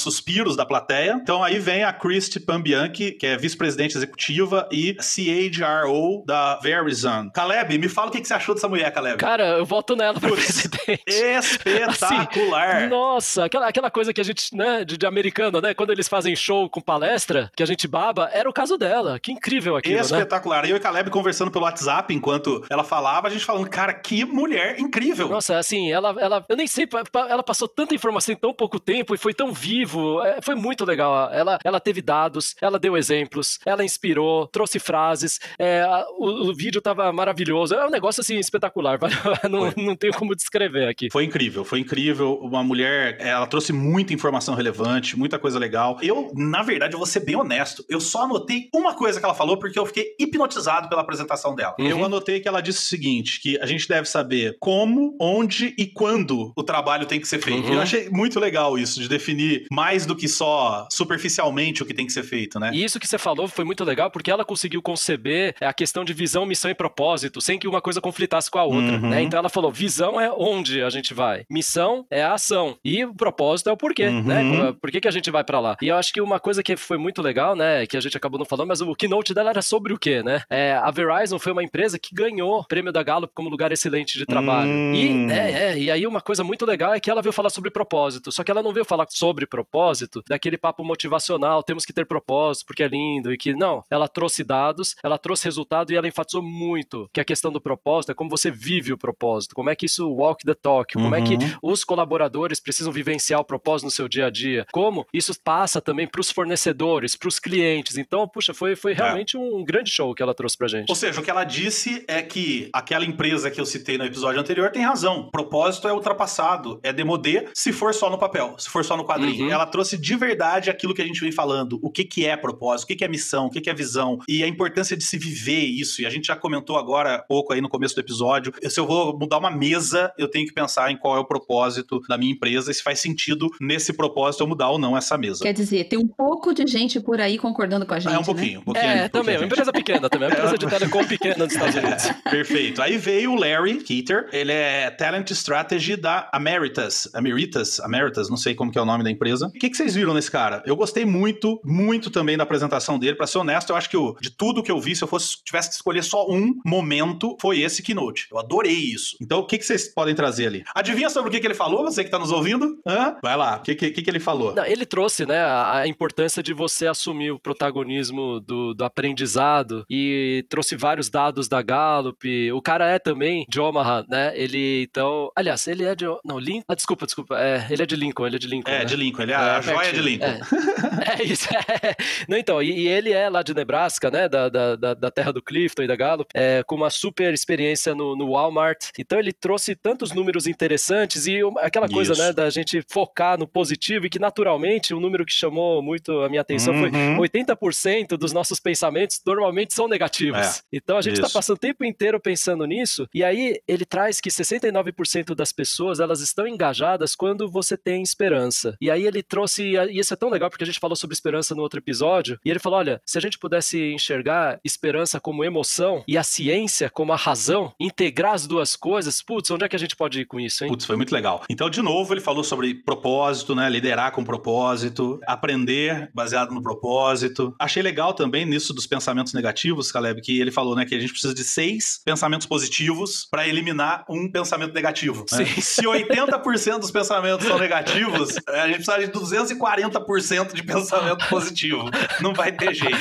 da plateia. Então aí vem a Christy Pambianchi, que é vice-presidente executiva e CHRO da Verizon. Caleb, me fala o que que você achou dessa mulher, Caleb. Cara, eu voto nela pra Putz, presidente. Espetacular! Nossa, aquela, aquela coisa que a gente, né, de, de americano, né? Quando eles fazem show com palestra, que a gente baba, era o caso dela. Que incrível aquilo, né? Espetacular. Eu e Caleb conversando pelo WhatsApp enquanto ela falava, a gente falando, cara, que mulher incrível. Nossa, assim, ela, ela, eu nem sei, ela passou tanta informação em tão pouco tempo e foi tão vivo, foi muito legal. Ela, ela teve dados, ela deu exemplos, ela inspirou, trouxe frases, é, o, o vídeo tava maravilhoso, é um negócio assim espetacular, não, não tenho como descrever aqui. Foi incrível, foi incrível. Uma mulher, ela trouxe muita informação relevante, muita coisa legal. Eu, na verdade, eu vou ser bem honesto. Eu só anotei uma coisa que ela falou porque eu fiquei hipnotizado pela apresentação dela. Uhum. Eu anotei que ela disse o seguinte: que a gente deve saber como, onde e quando o trabalho tem que ser feito. Uhum. Eu achei muito legal isso, de definir mais do que só superficialmente o que tem que ser feito, né? E isso que você falou foi muito legal porque ela conseguiu conceber a questão de visão, missão e propósito sem que uma coisa conflitasse com a outra. Uhum. né? Então ela falou: visão é onde a gente vai, missão é a ação e o propósito é o porquê, Uhum. né? Por que, que a gente vai pra lá? E eu acho que uma coisa que foi muito legal, né, que a gente acabou não falando, mas o keynote dela era sobre o quê, né? É, a Verizon foi uma empresa que ganhou o prêmio da Gallup como lugar excelente de trabalho. Hum. E, é, é, e aí uma coisa muito legal é que ela veio falar sobre propósito, só que ela não veio falar sobre propósito daquele papo motivacional, temos que ter propósito porque é lindo e que não, ela trouxe dados, ela trouxe resultado e ela enfatizou muito que a questão do propósito é como você vive o propósito, como é que isso walk the talk, como é que Uhum. os colaboradores precisam vivenciar o propósito no seu dia a dia, como isso passa também para os fornecedores, para os clientes. Então, puxa, foi, foi realmente um grande show que ela trouxe pra gente. Ou seja, o que ela disse é que aquela empresa que eu citei no episódio anterior tem razão. Propósito é ultrapassado, é demodê se for só no papel, se for só no quadrinho. Uhum. Ela trouxe de verdade aquilo que a gente vem falando, o que, que é propósito, o que, que é missão, o que, que é visão e a importância de se viver isso. E a gente já comentou agora há pouco aí no começo do episódio. Se eu vou mudar uma mesa, eu tenho que pensar em qual é o propósito da minha empresa e se faz sentido nesse propósito eu mudar ou não essa mesa. Quer dizer, tem um pouco de gente por aí concordando com a gente. é um né? pouquinho, um pouquinho. É, um pouquinho, também, uma empresa pequena também, uma empresa de telecom pequena nos Estados Unidos. Perfeito. Aí veio o Larry Keeter, ele é Talent Strategy da Ameritas. Ameritas, Ameritas, não sei como que é o nome da empresa. O que, que vocês viram nesse cara? Eu gostei muito, muito também da apresentação dele. Pra ser honesto, eu acho que eu, de tudo que eu vi, se eu fosse tivesse que escolher só um momento, foi esse keynote. Eu adorei isso. Então, o que, que vocês podem trazer ali? Adivinha sobre o que, que ele falou, você que tá nos ouvindo? Hã? Vai lá, o que, que, que, ele falou? Não, ele trouxe, né, a, a, importância de você assumir o protagonismo do, do aprendizado e trouxe vários dados da Gallup. O cara é também de Omaha, né? Ele, então... Aliás, ele é de... Não, Lincoln... Ah, desculpa, desculpa. É, ele é de Lincoln, ele é de Lincoln. É, né? de Lincoln. Ele é, é joia de Lincoln. É, é isso. É. Não, então, e, e, ele é lá de Nebraska, né, da, da, da terra do Clifton e da Gallup, é, com uma super experiência no, no, Walmart. Então ele trouxe tantos números interessantes e aquela coisa, Isso. né, da gente focar no positivo e que naturalmente o número que chamou muito a minha atenção uhum. foi 80% dos nossos pensamentos normalmente são negativos. É. Então a gente está passando o tempo inteiro pensando nisso e aí ele traz que 69% das pessoas elas estão engajadas quando você tem esperança. E aí ele trouxe, e isso é tão legal porque a gente falou sobre esperança no outro episódio, e ele falou, olha, se a gente pudesse enxergar esperança como emoção e a ciência como a razão, integrar as duas coisas, putz, onde é que a gente pode ir com isso, hein? Putz, foi muito legal. Então, de novo, ele falou sobre propósito, né? Liderar com propósito, aprender baseado no propósito. Achei legal também nisso dos pensamentos negativos, Caleb, que ele falou, né, que a gente precisa de seis pensamentos positivos para eliminar um pensamento negativo. Né? Se 80% dos pensamentos são negativos, a gente precisa de 240% de pensamento positivo. Não vai ter jeito.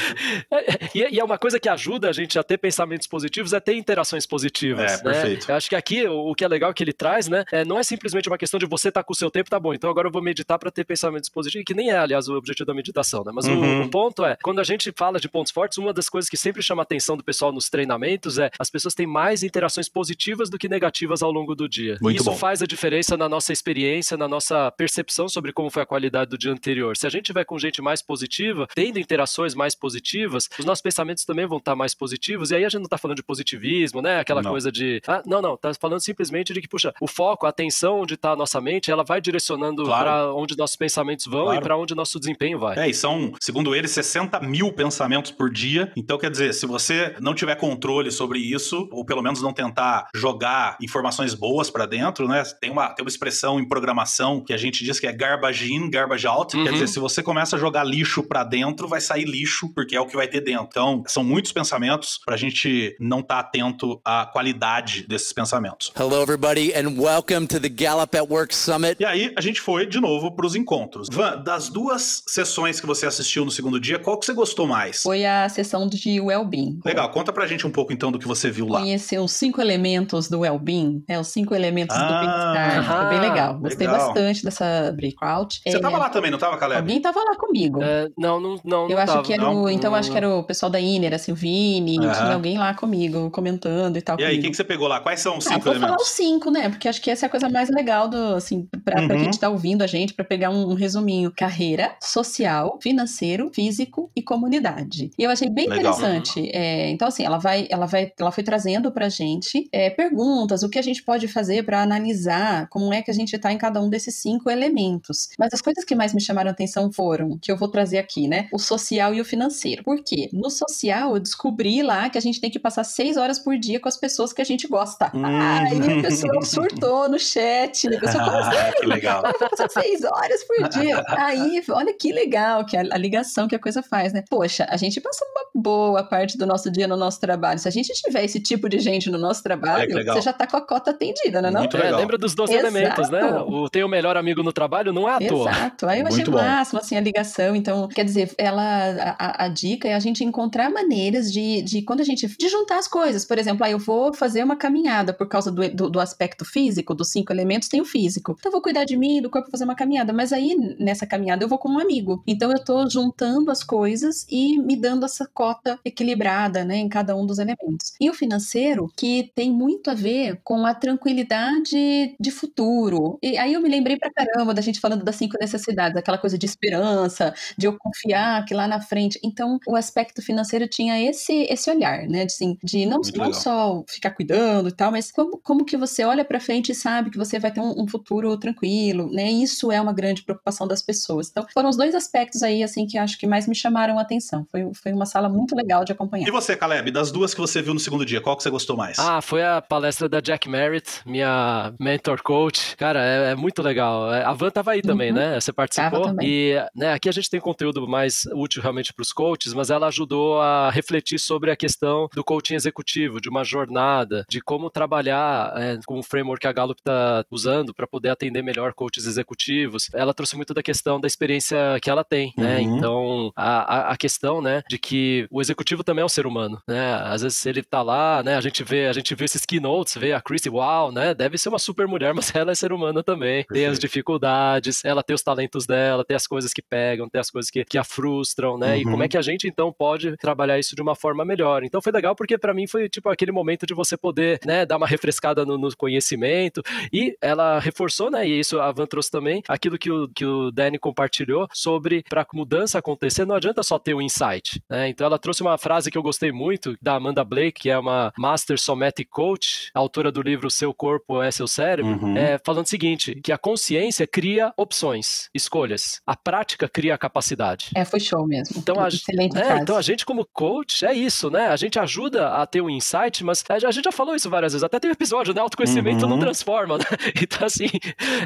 E é uma coisa que ajuda a gente a ter pensamentos positivos é ter interações positivas. É, né? perfeito. Eu acho que aqui o, que é legal que ele traz, né, é, não é simplesmente uma questão de você estar tá com o seu tempo, tá bom, então agora eu vou meditar para ter pensamentos positivos, que nem é, aliás, o objetivo da meditação, né? Mas uhum. o, o, ponto é, quando a gente fala de pontos fortes, uma das coisas que sempre chama a atenção do pessoal nos treinamentos é as pessoas têm mais interações positivas do que negativas ao longo do dia. Muito Isso bom. faz a diferença na nossa experiência, na nossa percepção sobre como foi a qualidade do dia anterior. Se a gente tiver com gente mais positiva, tendo interações mais positivas, os nossos pensamentos também vão estar mais positivos, e aí a gente não está falando de positivismo, né? Aquela não. coisa de. Ah, não, não, tá falando simplesmente de que, puxa, o foco, a atenção onde está a nossa mente, ela vai direcionando claro. para onde nossos pensamentos vão claro. e para onde nosso desempenho vai. É, e são, segundo ele, 60 mil pensamentos por dia. Então, quer dizer, se você não tiver controle sobre isso, ou pelo menos não tentar jogar informações boas para dentro, né? Tem uma, tem uma expressão em programação que a gente diz que é garbage in, garbage out. Uhum. Quer dizer, se você começa a jogar lixo para dentro, vai sair lixo, porque é o que vai ter dentro. Então, são muitos pensamentos para a gente não estar tá atento à qualidade desses pensamentos. Hello, everybody, and welcome to the Gallup at Work Summit. E aí, a gente foi de novo para os encontros. Van, das duas sessões que você assistiu no segundo dia, qual que você gostou mais? Foi a sessão de well-being. Legal, conta pra gente um pouco então do que você viu lá. Conhecer os cinco elementos do well-being, é os cinco elementos ah, do bem-estar. Foi bem legal. Gostei legal. bastante dessa breakout. Você é, tava lá também, não tava, Caleb? Alguém tava lá comigo. É, não, não, não. Eu não acho tava, que era não, o, então acho que era o pessoal da Iner, assim, o Vini, tinha alguém lá comigo comentando e tal. E aí, o que, que você pegou lá? Quais são os ah, cinco ah, elementos? Vou falar os cinco, né? Porque acho que essa é a coisa mais legal do, assim, pra, uhum. pra quem tá ouvindo a gente, para pegar um, um, resuminho. Carreira, social, financeiro, físico e comunidade. E eu achei bem legal. interessante. É, então, assim, ela vai, ela vai, ela foi trazendo pra gente é, perguntas, o que a gente pode fazer para analisar como é que a gente tá em cada um desses cinco elementos. Mas as coisas que mais me chamaram a atenção foram, que eu vou trazer aqui, né? O social e o financeiro. Por quê? No social, eu descobri lá que a gente tem que passar seis horas por dia com as pessoas que a gente gosta. Hum. Aí a pessoa surtou no chat. A pessoa, como assim? que legal. Vai passar seis horas por dia. Aí, olha que legal que a, a, ligação que a coisa faz, né? Poxa, a gente passa uma boa parte do nosso dia no nosso trabalho. Se a gente tiver esse tipo de gente no nosso trabalho, você já tá com a cota atendida, né? Não? Muito é, lembra dos dois Exato. elementos, né? O ter o melhor amigo no trabalho não é à toa. Exato. Aí eu achei Muito máximo, assim, a ligação. Então, quer dizer, ela, a, a, dica é a gente encontrar maneiras de, de, quando a gente, de juntar as coisas. Por exemplo, aí eu vou fazer uma caminhada por causa do, do, do aspecto físico, dos cinco elementos, tem o físico. Então, eu vou cuidar de mim, do corpo, fazer uma caminhada. Mas aí, nessa caminhada, eu vou com um amigo. Então, eu tô juntando as coisas e me dando essa cota equilibrada, né, em cada um dos elementos. E o financeiro, que tem muito a ver com a tranquilidade de futuro. E aí eu me lembrei pra caramba da gente falando das cinco necessidades, aquela coisa de esperança, de eu confiar que lá na frente. Então, o aspecto financeiro tinha esse esse olhar, né, de, assim, de não, não só ficar cuidando e tal, mas como, como que você olha para frente e sabe que você vai ter um, um futuro tranquilo, né? Isso é uma grande preocupação das pessoas. Então, foram os dois aspectos aí, assim, que acho que mais me chamaram a atenção. Foi, foi uma sala muito legal de acompanhar. E você, Caleb, das duas que você viu no segundo dia, qual que você gostou mais? Ah, foi a palestra da Jack Merritt, minha mentor coach. Cara, é, é muito legal. É, a Van tava aí também, uhum. né? Você participou. E né, aqui a gente tem conteúdo mais útil realmente para os coaches, mas ela ajudou a refletir sobre a questão do coaching executivo, de uma jornada, de como trabalhar é, com o framework que a Gallup está usando para poder atender melhor coaches executivos. Ela trouxe muito da questão da experiência que ela tem, né? Uhum. Então, a, a, questão, né, de que o executivo também é um ser humano, né? Às vezes ele tá lá, né, a gente vê, a gente vê esses keynotes, vê a Chrissy, uau, né? Deve ser uma super mulher, mas ela é ser humana também. Perfeito. Tem as dificuldades, ela tem os talentos dela, tem as coisas que pegam, tem as coisas que, que a frustram, né? Uhum. E como é uhum. que a gente então pode trabalhar isso de uma forma melhor? Então foi legal porque para mim foi tipo aquele momento de você poder, né, dar uma refrescada no, no conhecimento e ela reforçou, né? E isso a Van trouxe também aquilo que o, que o Danny compartilhou sobre para mudança acontecer não adianta só ter o um insight, né? Então ela trouxe uma frase que eu gostei muito da Amanda Blake, que é uma Master Somatic Coach, autora do livro Seu Corpo é Seu Cérebro, uhum. é, falando o seguinte, que a consciência cria opções, escolhas. A prática cria a capacidade. É, foi show mesmo. Então, a, é, então a gente como coach é isso, né? A gente ajuda a ter um insight, mas a gente já falou isso várias vezes, até tem um episódio, né? Autoconhecimento uhum. não transforma, né? Então, assim,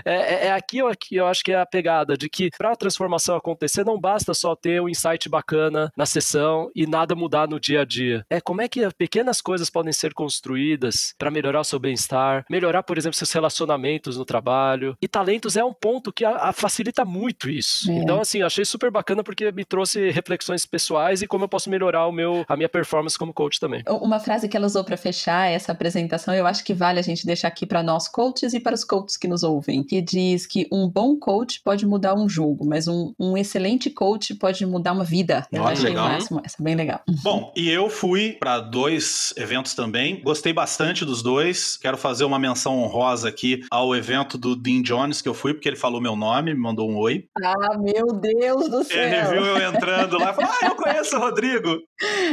é, é, é aqui, aqui eu acho que é a pegada de que para a transformação acontecer, não basta só ter um insight bacana na sessão e nada mudar no dia a dia. É como é que pequenas coisas podem ser construídas para melhorar o seu bem-estar, melhorar, por exemplo, seus relacionamentos no trabalho. E talentos é um ponto que a, a facilita muito isso. É. Então, assim, achei super bacana porque me trouxe reflexões pessoais e como eu posso melhorar o meu, a minha performance como coach também. Uma frase que ela usou para fechar essa apresentação, eu acho que vale a gente deixar aqui para nós coaches e para os coaches que nos ouvem, que diz que um bom coach pode mudar um jogo, mas um, um excelente coach pode mudar uma vida. Eu achei legal. máximo, essa é bem legal. Bom, e eu fui para dois eventos também, gostei bastante dos dois. Quero fazer uma menção honrosa aqui ao evento do Dean Jones que eu fui, porque ele falou meu nome, me mandou um oi. Ah, meu Deus do céu! Ele viu eu entrando lá e falou: Ah, eu conheço o Rodrigo.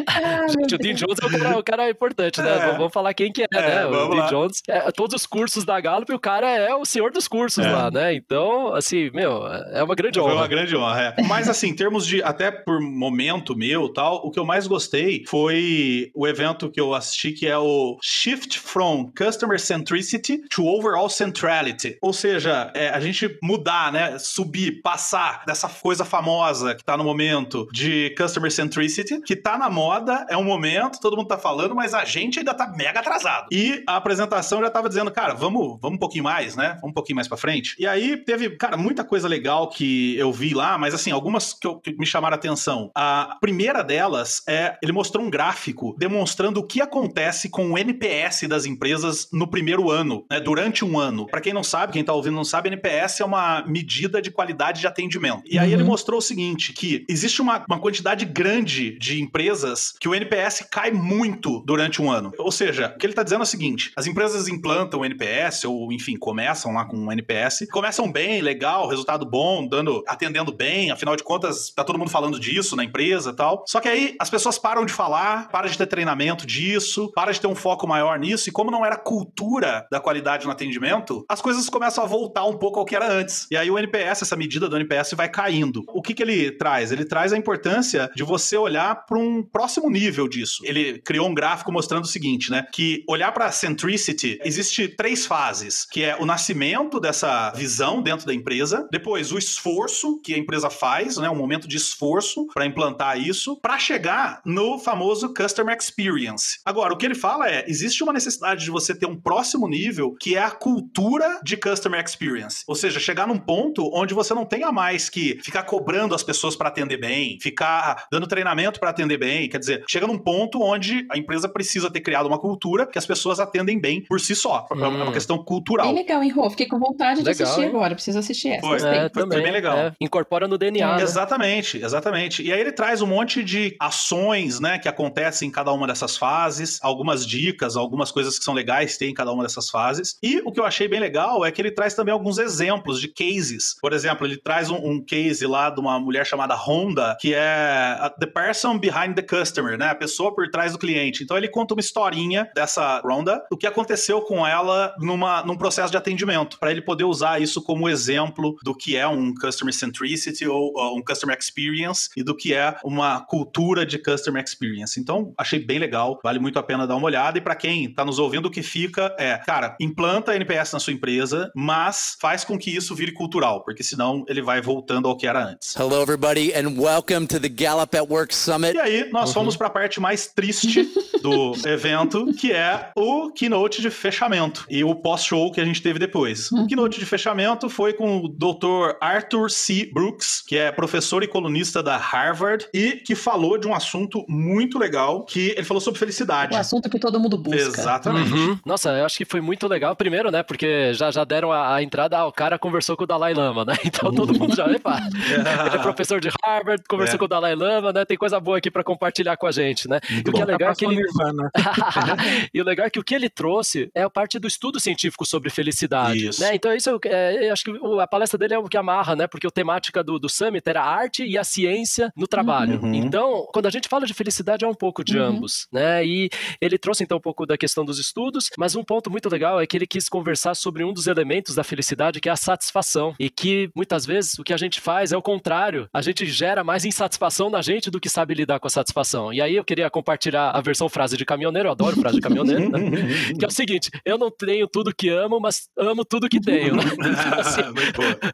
Ah, Gente, o Dean Jones é o cara, o cara importante, né? É. Vamos falar quem que é, é né? O Dean lá. Jones, é, todos os cursos da Gallup, o cara é o senhor dos cursos é. lá, né? Então, assim, meu, é uma grande honra. Foi uma grande honra, é. Mas, assim, em termos de, até por momento meu tal, o que eu mais gostei foi o evento que eu assisti, que é o Shift from Customer Centricity to Overall Centrality. Ou seja, é, a gente mudar, né? Subir, passar dessa coisa famosa que tá no momento de Customer Centricity, que tá na moda, é um momento, todo mundo tá falando, mas a gente ainda tá mega atrasado. E a apresentação já tava dizendo, cara, vamos, vamos um pouquinho mais, né? Vamos um pouquinho mais para frente. E aí teve, cara, muita coisa legal que eu vi lá, mas assim, algumas que, eu, que me chamaram a atenção. A primeira delas é, ele mostrou um gráfico demonstrando o que acontece com o NPS das empresas no primeiro ano, né? Durante um ano. Para quem não sabe, quem tá ouvindo não sabe, NPS é uma medida de qualidade de atendimento. E aí uhum. ele mostrou o seguinte, que existe uma, uma quantidade grande de empresas que o NPS cai muito durante um ano. Ou seja, o que ele está dizendo é o seguinte: as empresas implantam o NPS, ou enfim, começam lá com o NPS, começam bem, legal, resultado bom, dando, atendendo bem, afinal de contas, tá todo mundo falando disso na empresa e tal. Só que aí as pessoas param de falar, param de ter treinamento disso, param de ter um foco maior nisso, e como não era cultura da qualidade no atendimento, as coisas começam a voltar um pouco ao que era antes. E aí o NPS, essa medida do NPS vai caindo. O que que ele traz? Ele traz a importância de você olhar para um próximo nível disso. Ele criou um gráfico mostrando o seguinte, né? Que olhar para centricity existe três fases, que é o nascimento dessa visão dentro da empresa, depois o esforço que a empresa faz, né? Um momento de esforço para implantar isso, para chegar no famoso customer experience. Agora, o que ele fala é, existe uma necessidade de você ter um próximo nível que é a cultura de customer experience. Ou seja, chegar num ponto onde você não tenha mais que ficar cobrando as pessoas para atender bem, ficar dando treinamento para atender bem, quer dizer, chega num ponto onde a empresa precisa ter criado uma cultura que as pessoas atendem bem por si só. Hum. É uma hum. questão cultural. Bem legal, hein, Rô? Fiquei com vontade legal, de assistir hein? agora. Preciso assistir essa. Foi, é, foi, foi bem legal. É. Incorpora no DNA. Né? Exatamente, exatamente. E aí ele traz um monte de ações, né, que acontecem em cada uma dessas fases, algumas dicas, algumas coisas que são legais tem em cada uma dessas fases. E o que eu achei bem legal é que ele traz também alguns exemplos de cases. Por exemplo, ele traz um, um case lá de uma mulher chamada Honda, que é The Person Behind the Customer, né? A pessoa por trás do cliente. Então ele conta uma historinha dessa Ronda, o que aconteceu com ela numa, num processo de atendimento, para ele poder usar isso como exemplo do que é um customer centricity ou, ou um customer experience e do que é uma cultura de customer experience. Então achei bem legal, vale muito a pena dar uma olhada. E para quem está nos ouvindo, o que fica é, cara, implanta NPS na sua empresa, mas faz com que isso vire cultural, porque senão senão ele vai voltando ao que era antes. Hello, everybody, and welcome to the Gallup at Work Summit. E aí, nós Uhum. fomos para a parte mais triste do evento, que é o keynote de fechamento e o pós-show que a gente teve depois. O keynote de fechamento foi com o Dr. Arthur C. Brooks, que é professor e colunista da Harvard e que falou de um assunto muito legal, que ele falou sobre felicidade. O assunto que todo mundo busca. Exatamente. Uhum. Nossa, eu acho que foi muito legal. Primeiro, né? Porque já, já deram a, a entrada, ah, o cara conversou com o Dalai Lama, né? Então todo mundo já, epa, ele é professor de Harvard, conversou É. com o Dalai Lama, né? Tem coisa boa aqui pra compartilhar com a gente, né? E o que é legal é que ele. E o legal é que o que ele trouxe é a parte do estudo científico sobre felicidade. Isso. Né? Então, isso é, eu acho que a palestra dele é o que amarra, né? Porque a temática do, do Summit era a arte e a ciência no trabalho. Uhum. Então, quando a gente fala de felicidade, é um pouco de Uhum. ambos, né? E ele trouxe então um pouco da questão dos estudos, mas um ponto muito legal é que ele quis conversar sobre um dos elementos da felicidade, que é a satisfação. E que muitas vezes o que a gente faz é o contrário. A gente gera mais insatisfação na gente do que sabe lidar com a satisfação. E aí eu queria compartilhar a versão frase de caminhoneiro, eu adoro frase de caminhoneiro, né? Que é o seguinte: eu não tenho tudo que amo, mas amo tudo que tenho. né? Então, assim,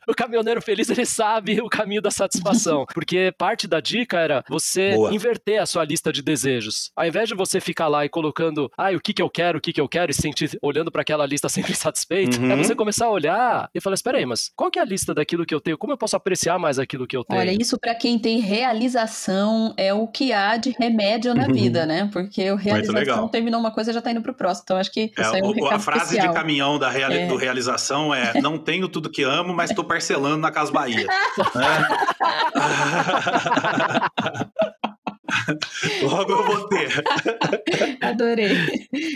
o caminhoneiro feliz ele sabe o caminho da satisfação, porque parte da dica era você Boa. inverter a sua lista de desejos. Ao invés de você ficar lá e colocando, ah, o que que eu quero, o que que eu quero e se sentir olhando para aquela lista sempre satisfeito, Uhum. é você começar a olhar e falar, espera aí, mas qual que é a lista daquilo que eu tenho? Como eu posso apreciar mais aquilo que eu tenho? Olha, isso pra quem tem realização é o que há de remédio na Uhum. vida, né? Porque o legal. realização terminou uma coisa já tá indo pro próximo. Então acho que É, isso aí é um o- recado a frase especial. de caminhão da reali- É. do realização é: não tenho tudo que amo, mas tô parcelando na Casa Bahia. Né? Logo eu vou ter. Adorei.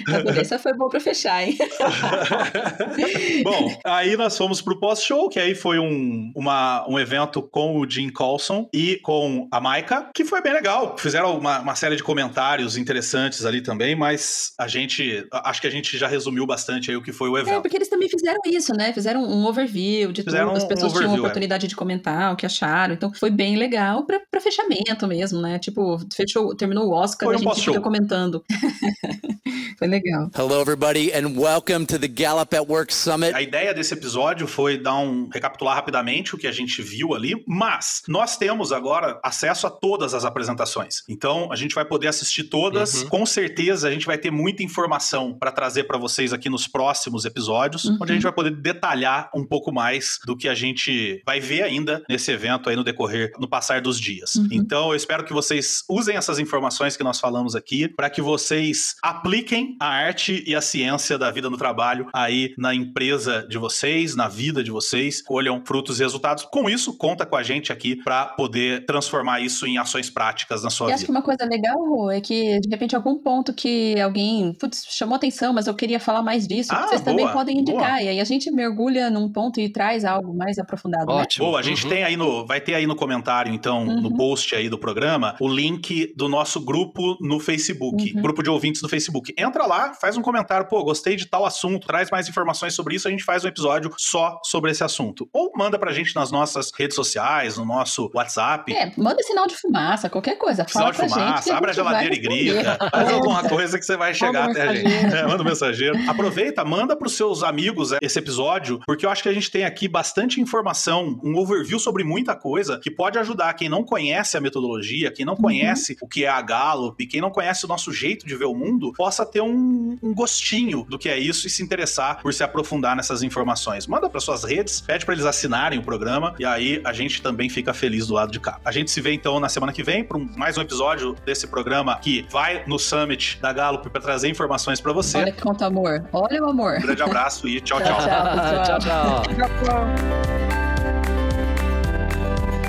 Adorei. Isso foi bom pra fechar, hein? Bom, aí nós fomos pro pós-show, que aí foi um, uma, um evento com o Jim Colson e com a Maika, que foi bem legal. Fizeram uma, uma série de comentários interessantes ali também, mas a gente, acho que a gente já resumiu bastante aí o que foi o É, evento. porque eles também fizeram isso, né? Fizeram um overview de Fizeram tudo. As um pessoas tinham overview, a oportunidade de comentar o que acharam. Então foi bem legal pra, pra fechamento mesmo, né? Tipo, fechou, terminou o Oscar Foi a gente fica comentando. foi legal. Hello, everybody, and welcome to the Gallup at Work Summit. A ideia desse episódio foi dar um recapitular rapidamente o que a gente viu ali, mas nós temos agora acesso a todas as apresentações. Então a gente vai poder assistir todas. Uhum. Com certeza a gente vai ter muita informação para trazer para vocês aqui nos próximos episódios, Uhum. onde a gente vai poder detalhar um pouco mais do que a gente vai ver ainda nesse evento aí no decorrer, no passar dos dias. Uhum. Então eu espero que vocês usem essas informações que nós falamos aqui para que vocês apliquem a arte e a ciência da vida no trabalho aí na empresa de vocês, na vida de vocês, colham frutos e resultados. Com isso, conta com a gente aqui para poder transformar isso em ações práticas na sua E acho que vida. uma coisa legal Rô, é que, de repente, algum ponto que alguém putz, chamou atenção, mas eu queria falar mais disso, Ah, vocês também boa, podem indicar. boa. E aí a gente mergulha num ponto e traz algo mais aprofundado. né? Ótimo. Boa, a gente Uhum. tem aí no. Vai ter aí no comentário, então, no Uhum. post aí do programa, o link do nosso grupo no Facebook, Uhum. grupo de ouvintes do Facebook. Entra lá, faz um comentário, pô, gostei de tal assunto, traz mais informações sobre isso, a gente faz um episódio só sobre esse assunto. Ou manda pra gente nas nossas redes sociais, no nosso WhatsApp. É, manda sinal de fumaça, qualquer coisa. Sinal Fala de pra gente. fumaça, abre a vai geladeira e grita, faz É. alguma coisa que você vai chegar Manda até a gente. É, manda um mensageiro. Aproveita, manda pros seus amigos esse episódio, porque eu acho que a gente tem aqui bastante informação, um overview sobre muita coisa que pode ajudar quem não conhece a metodologia, quem não conhece o que é a Gallup, quem não conhece o nosso jeito de ver o mundo, possa ter um, um gostinho do que é isso e se interessar por se aprofundar nessas informações. Manda para suas redes, pede para eles assinarem o programa e aí a gente também fica feliz do lado de cá. A gente se vê então na semana que vem para um, mais um episódio desse programa que vai no Summit da Gallup para trazer informações para você. Olha que conta amor. Olha o amor. Um grande abraço e tchau, Tchau, tchau. tchau, pessoal. tchau, tchau.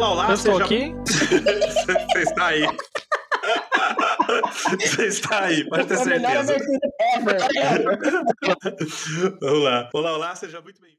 Olá, olá, Eu estou seja- aqui. Você está aí. Você está aí, pode ter melhor certeza. Vamos lá. Olá, olá, seja muito bem-vindo.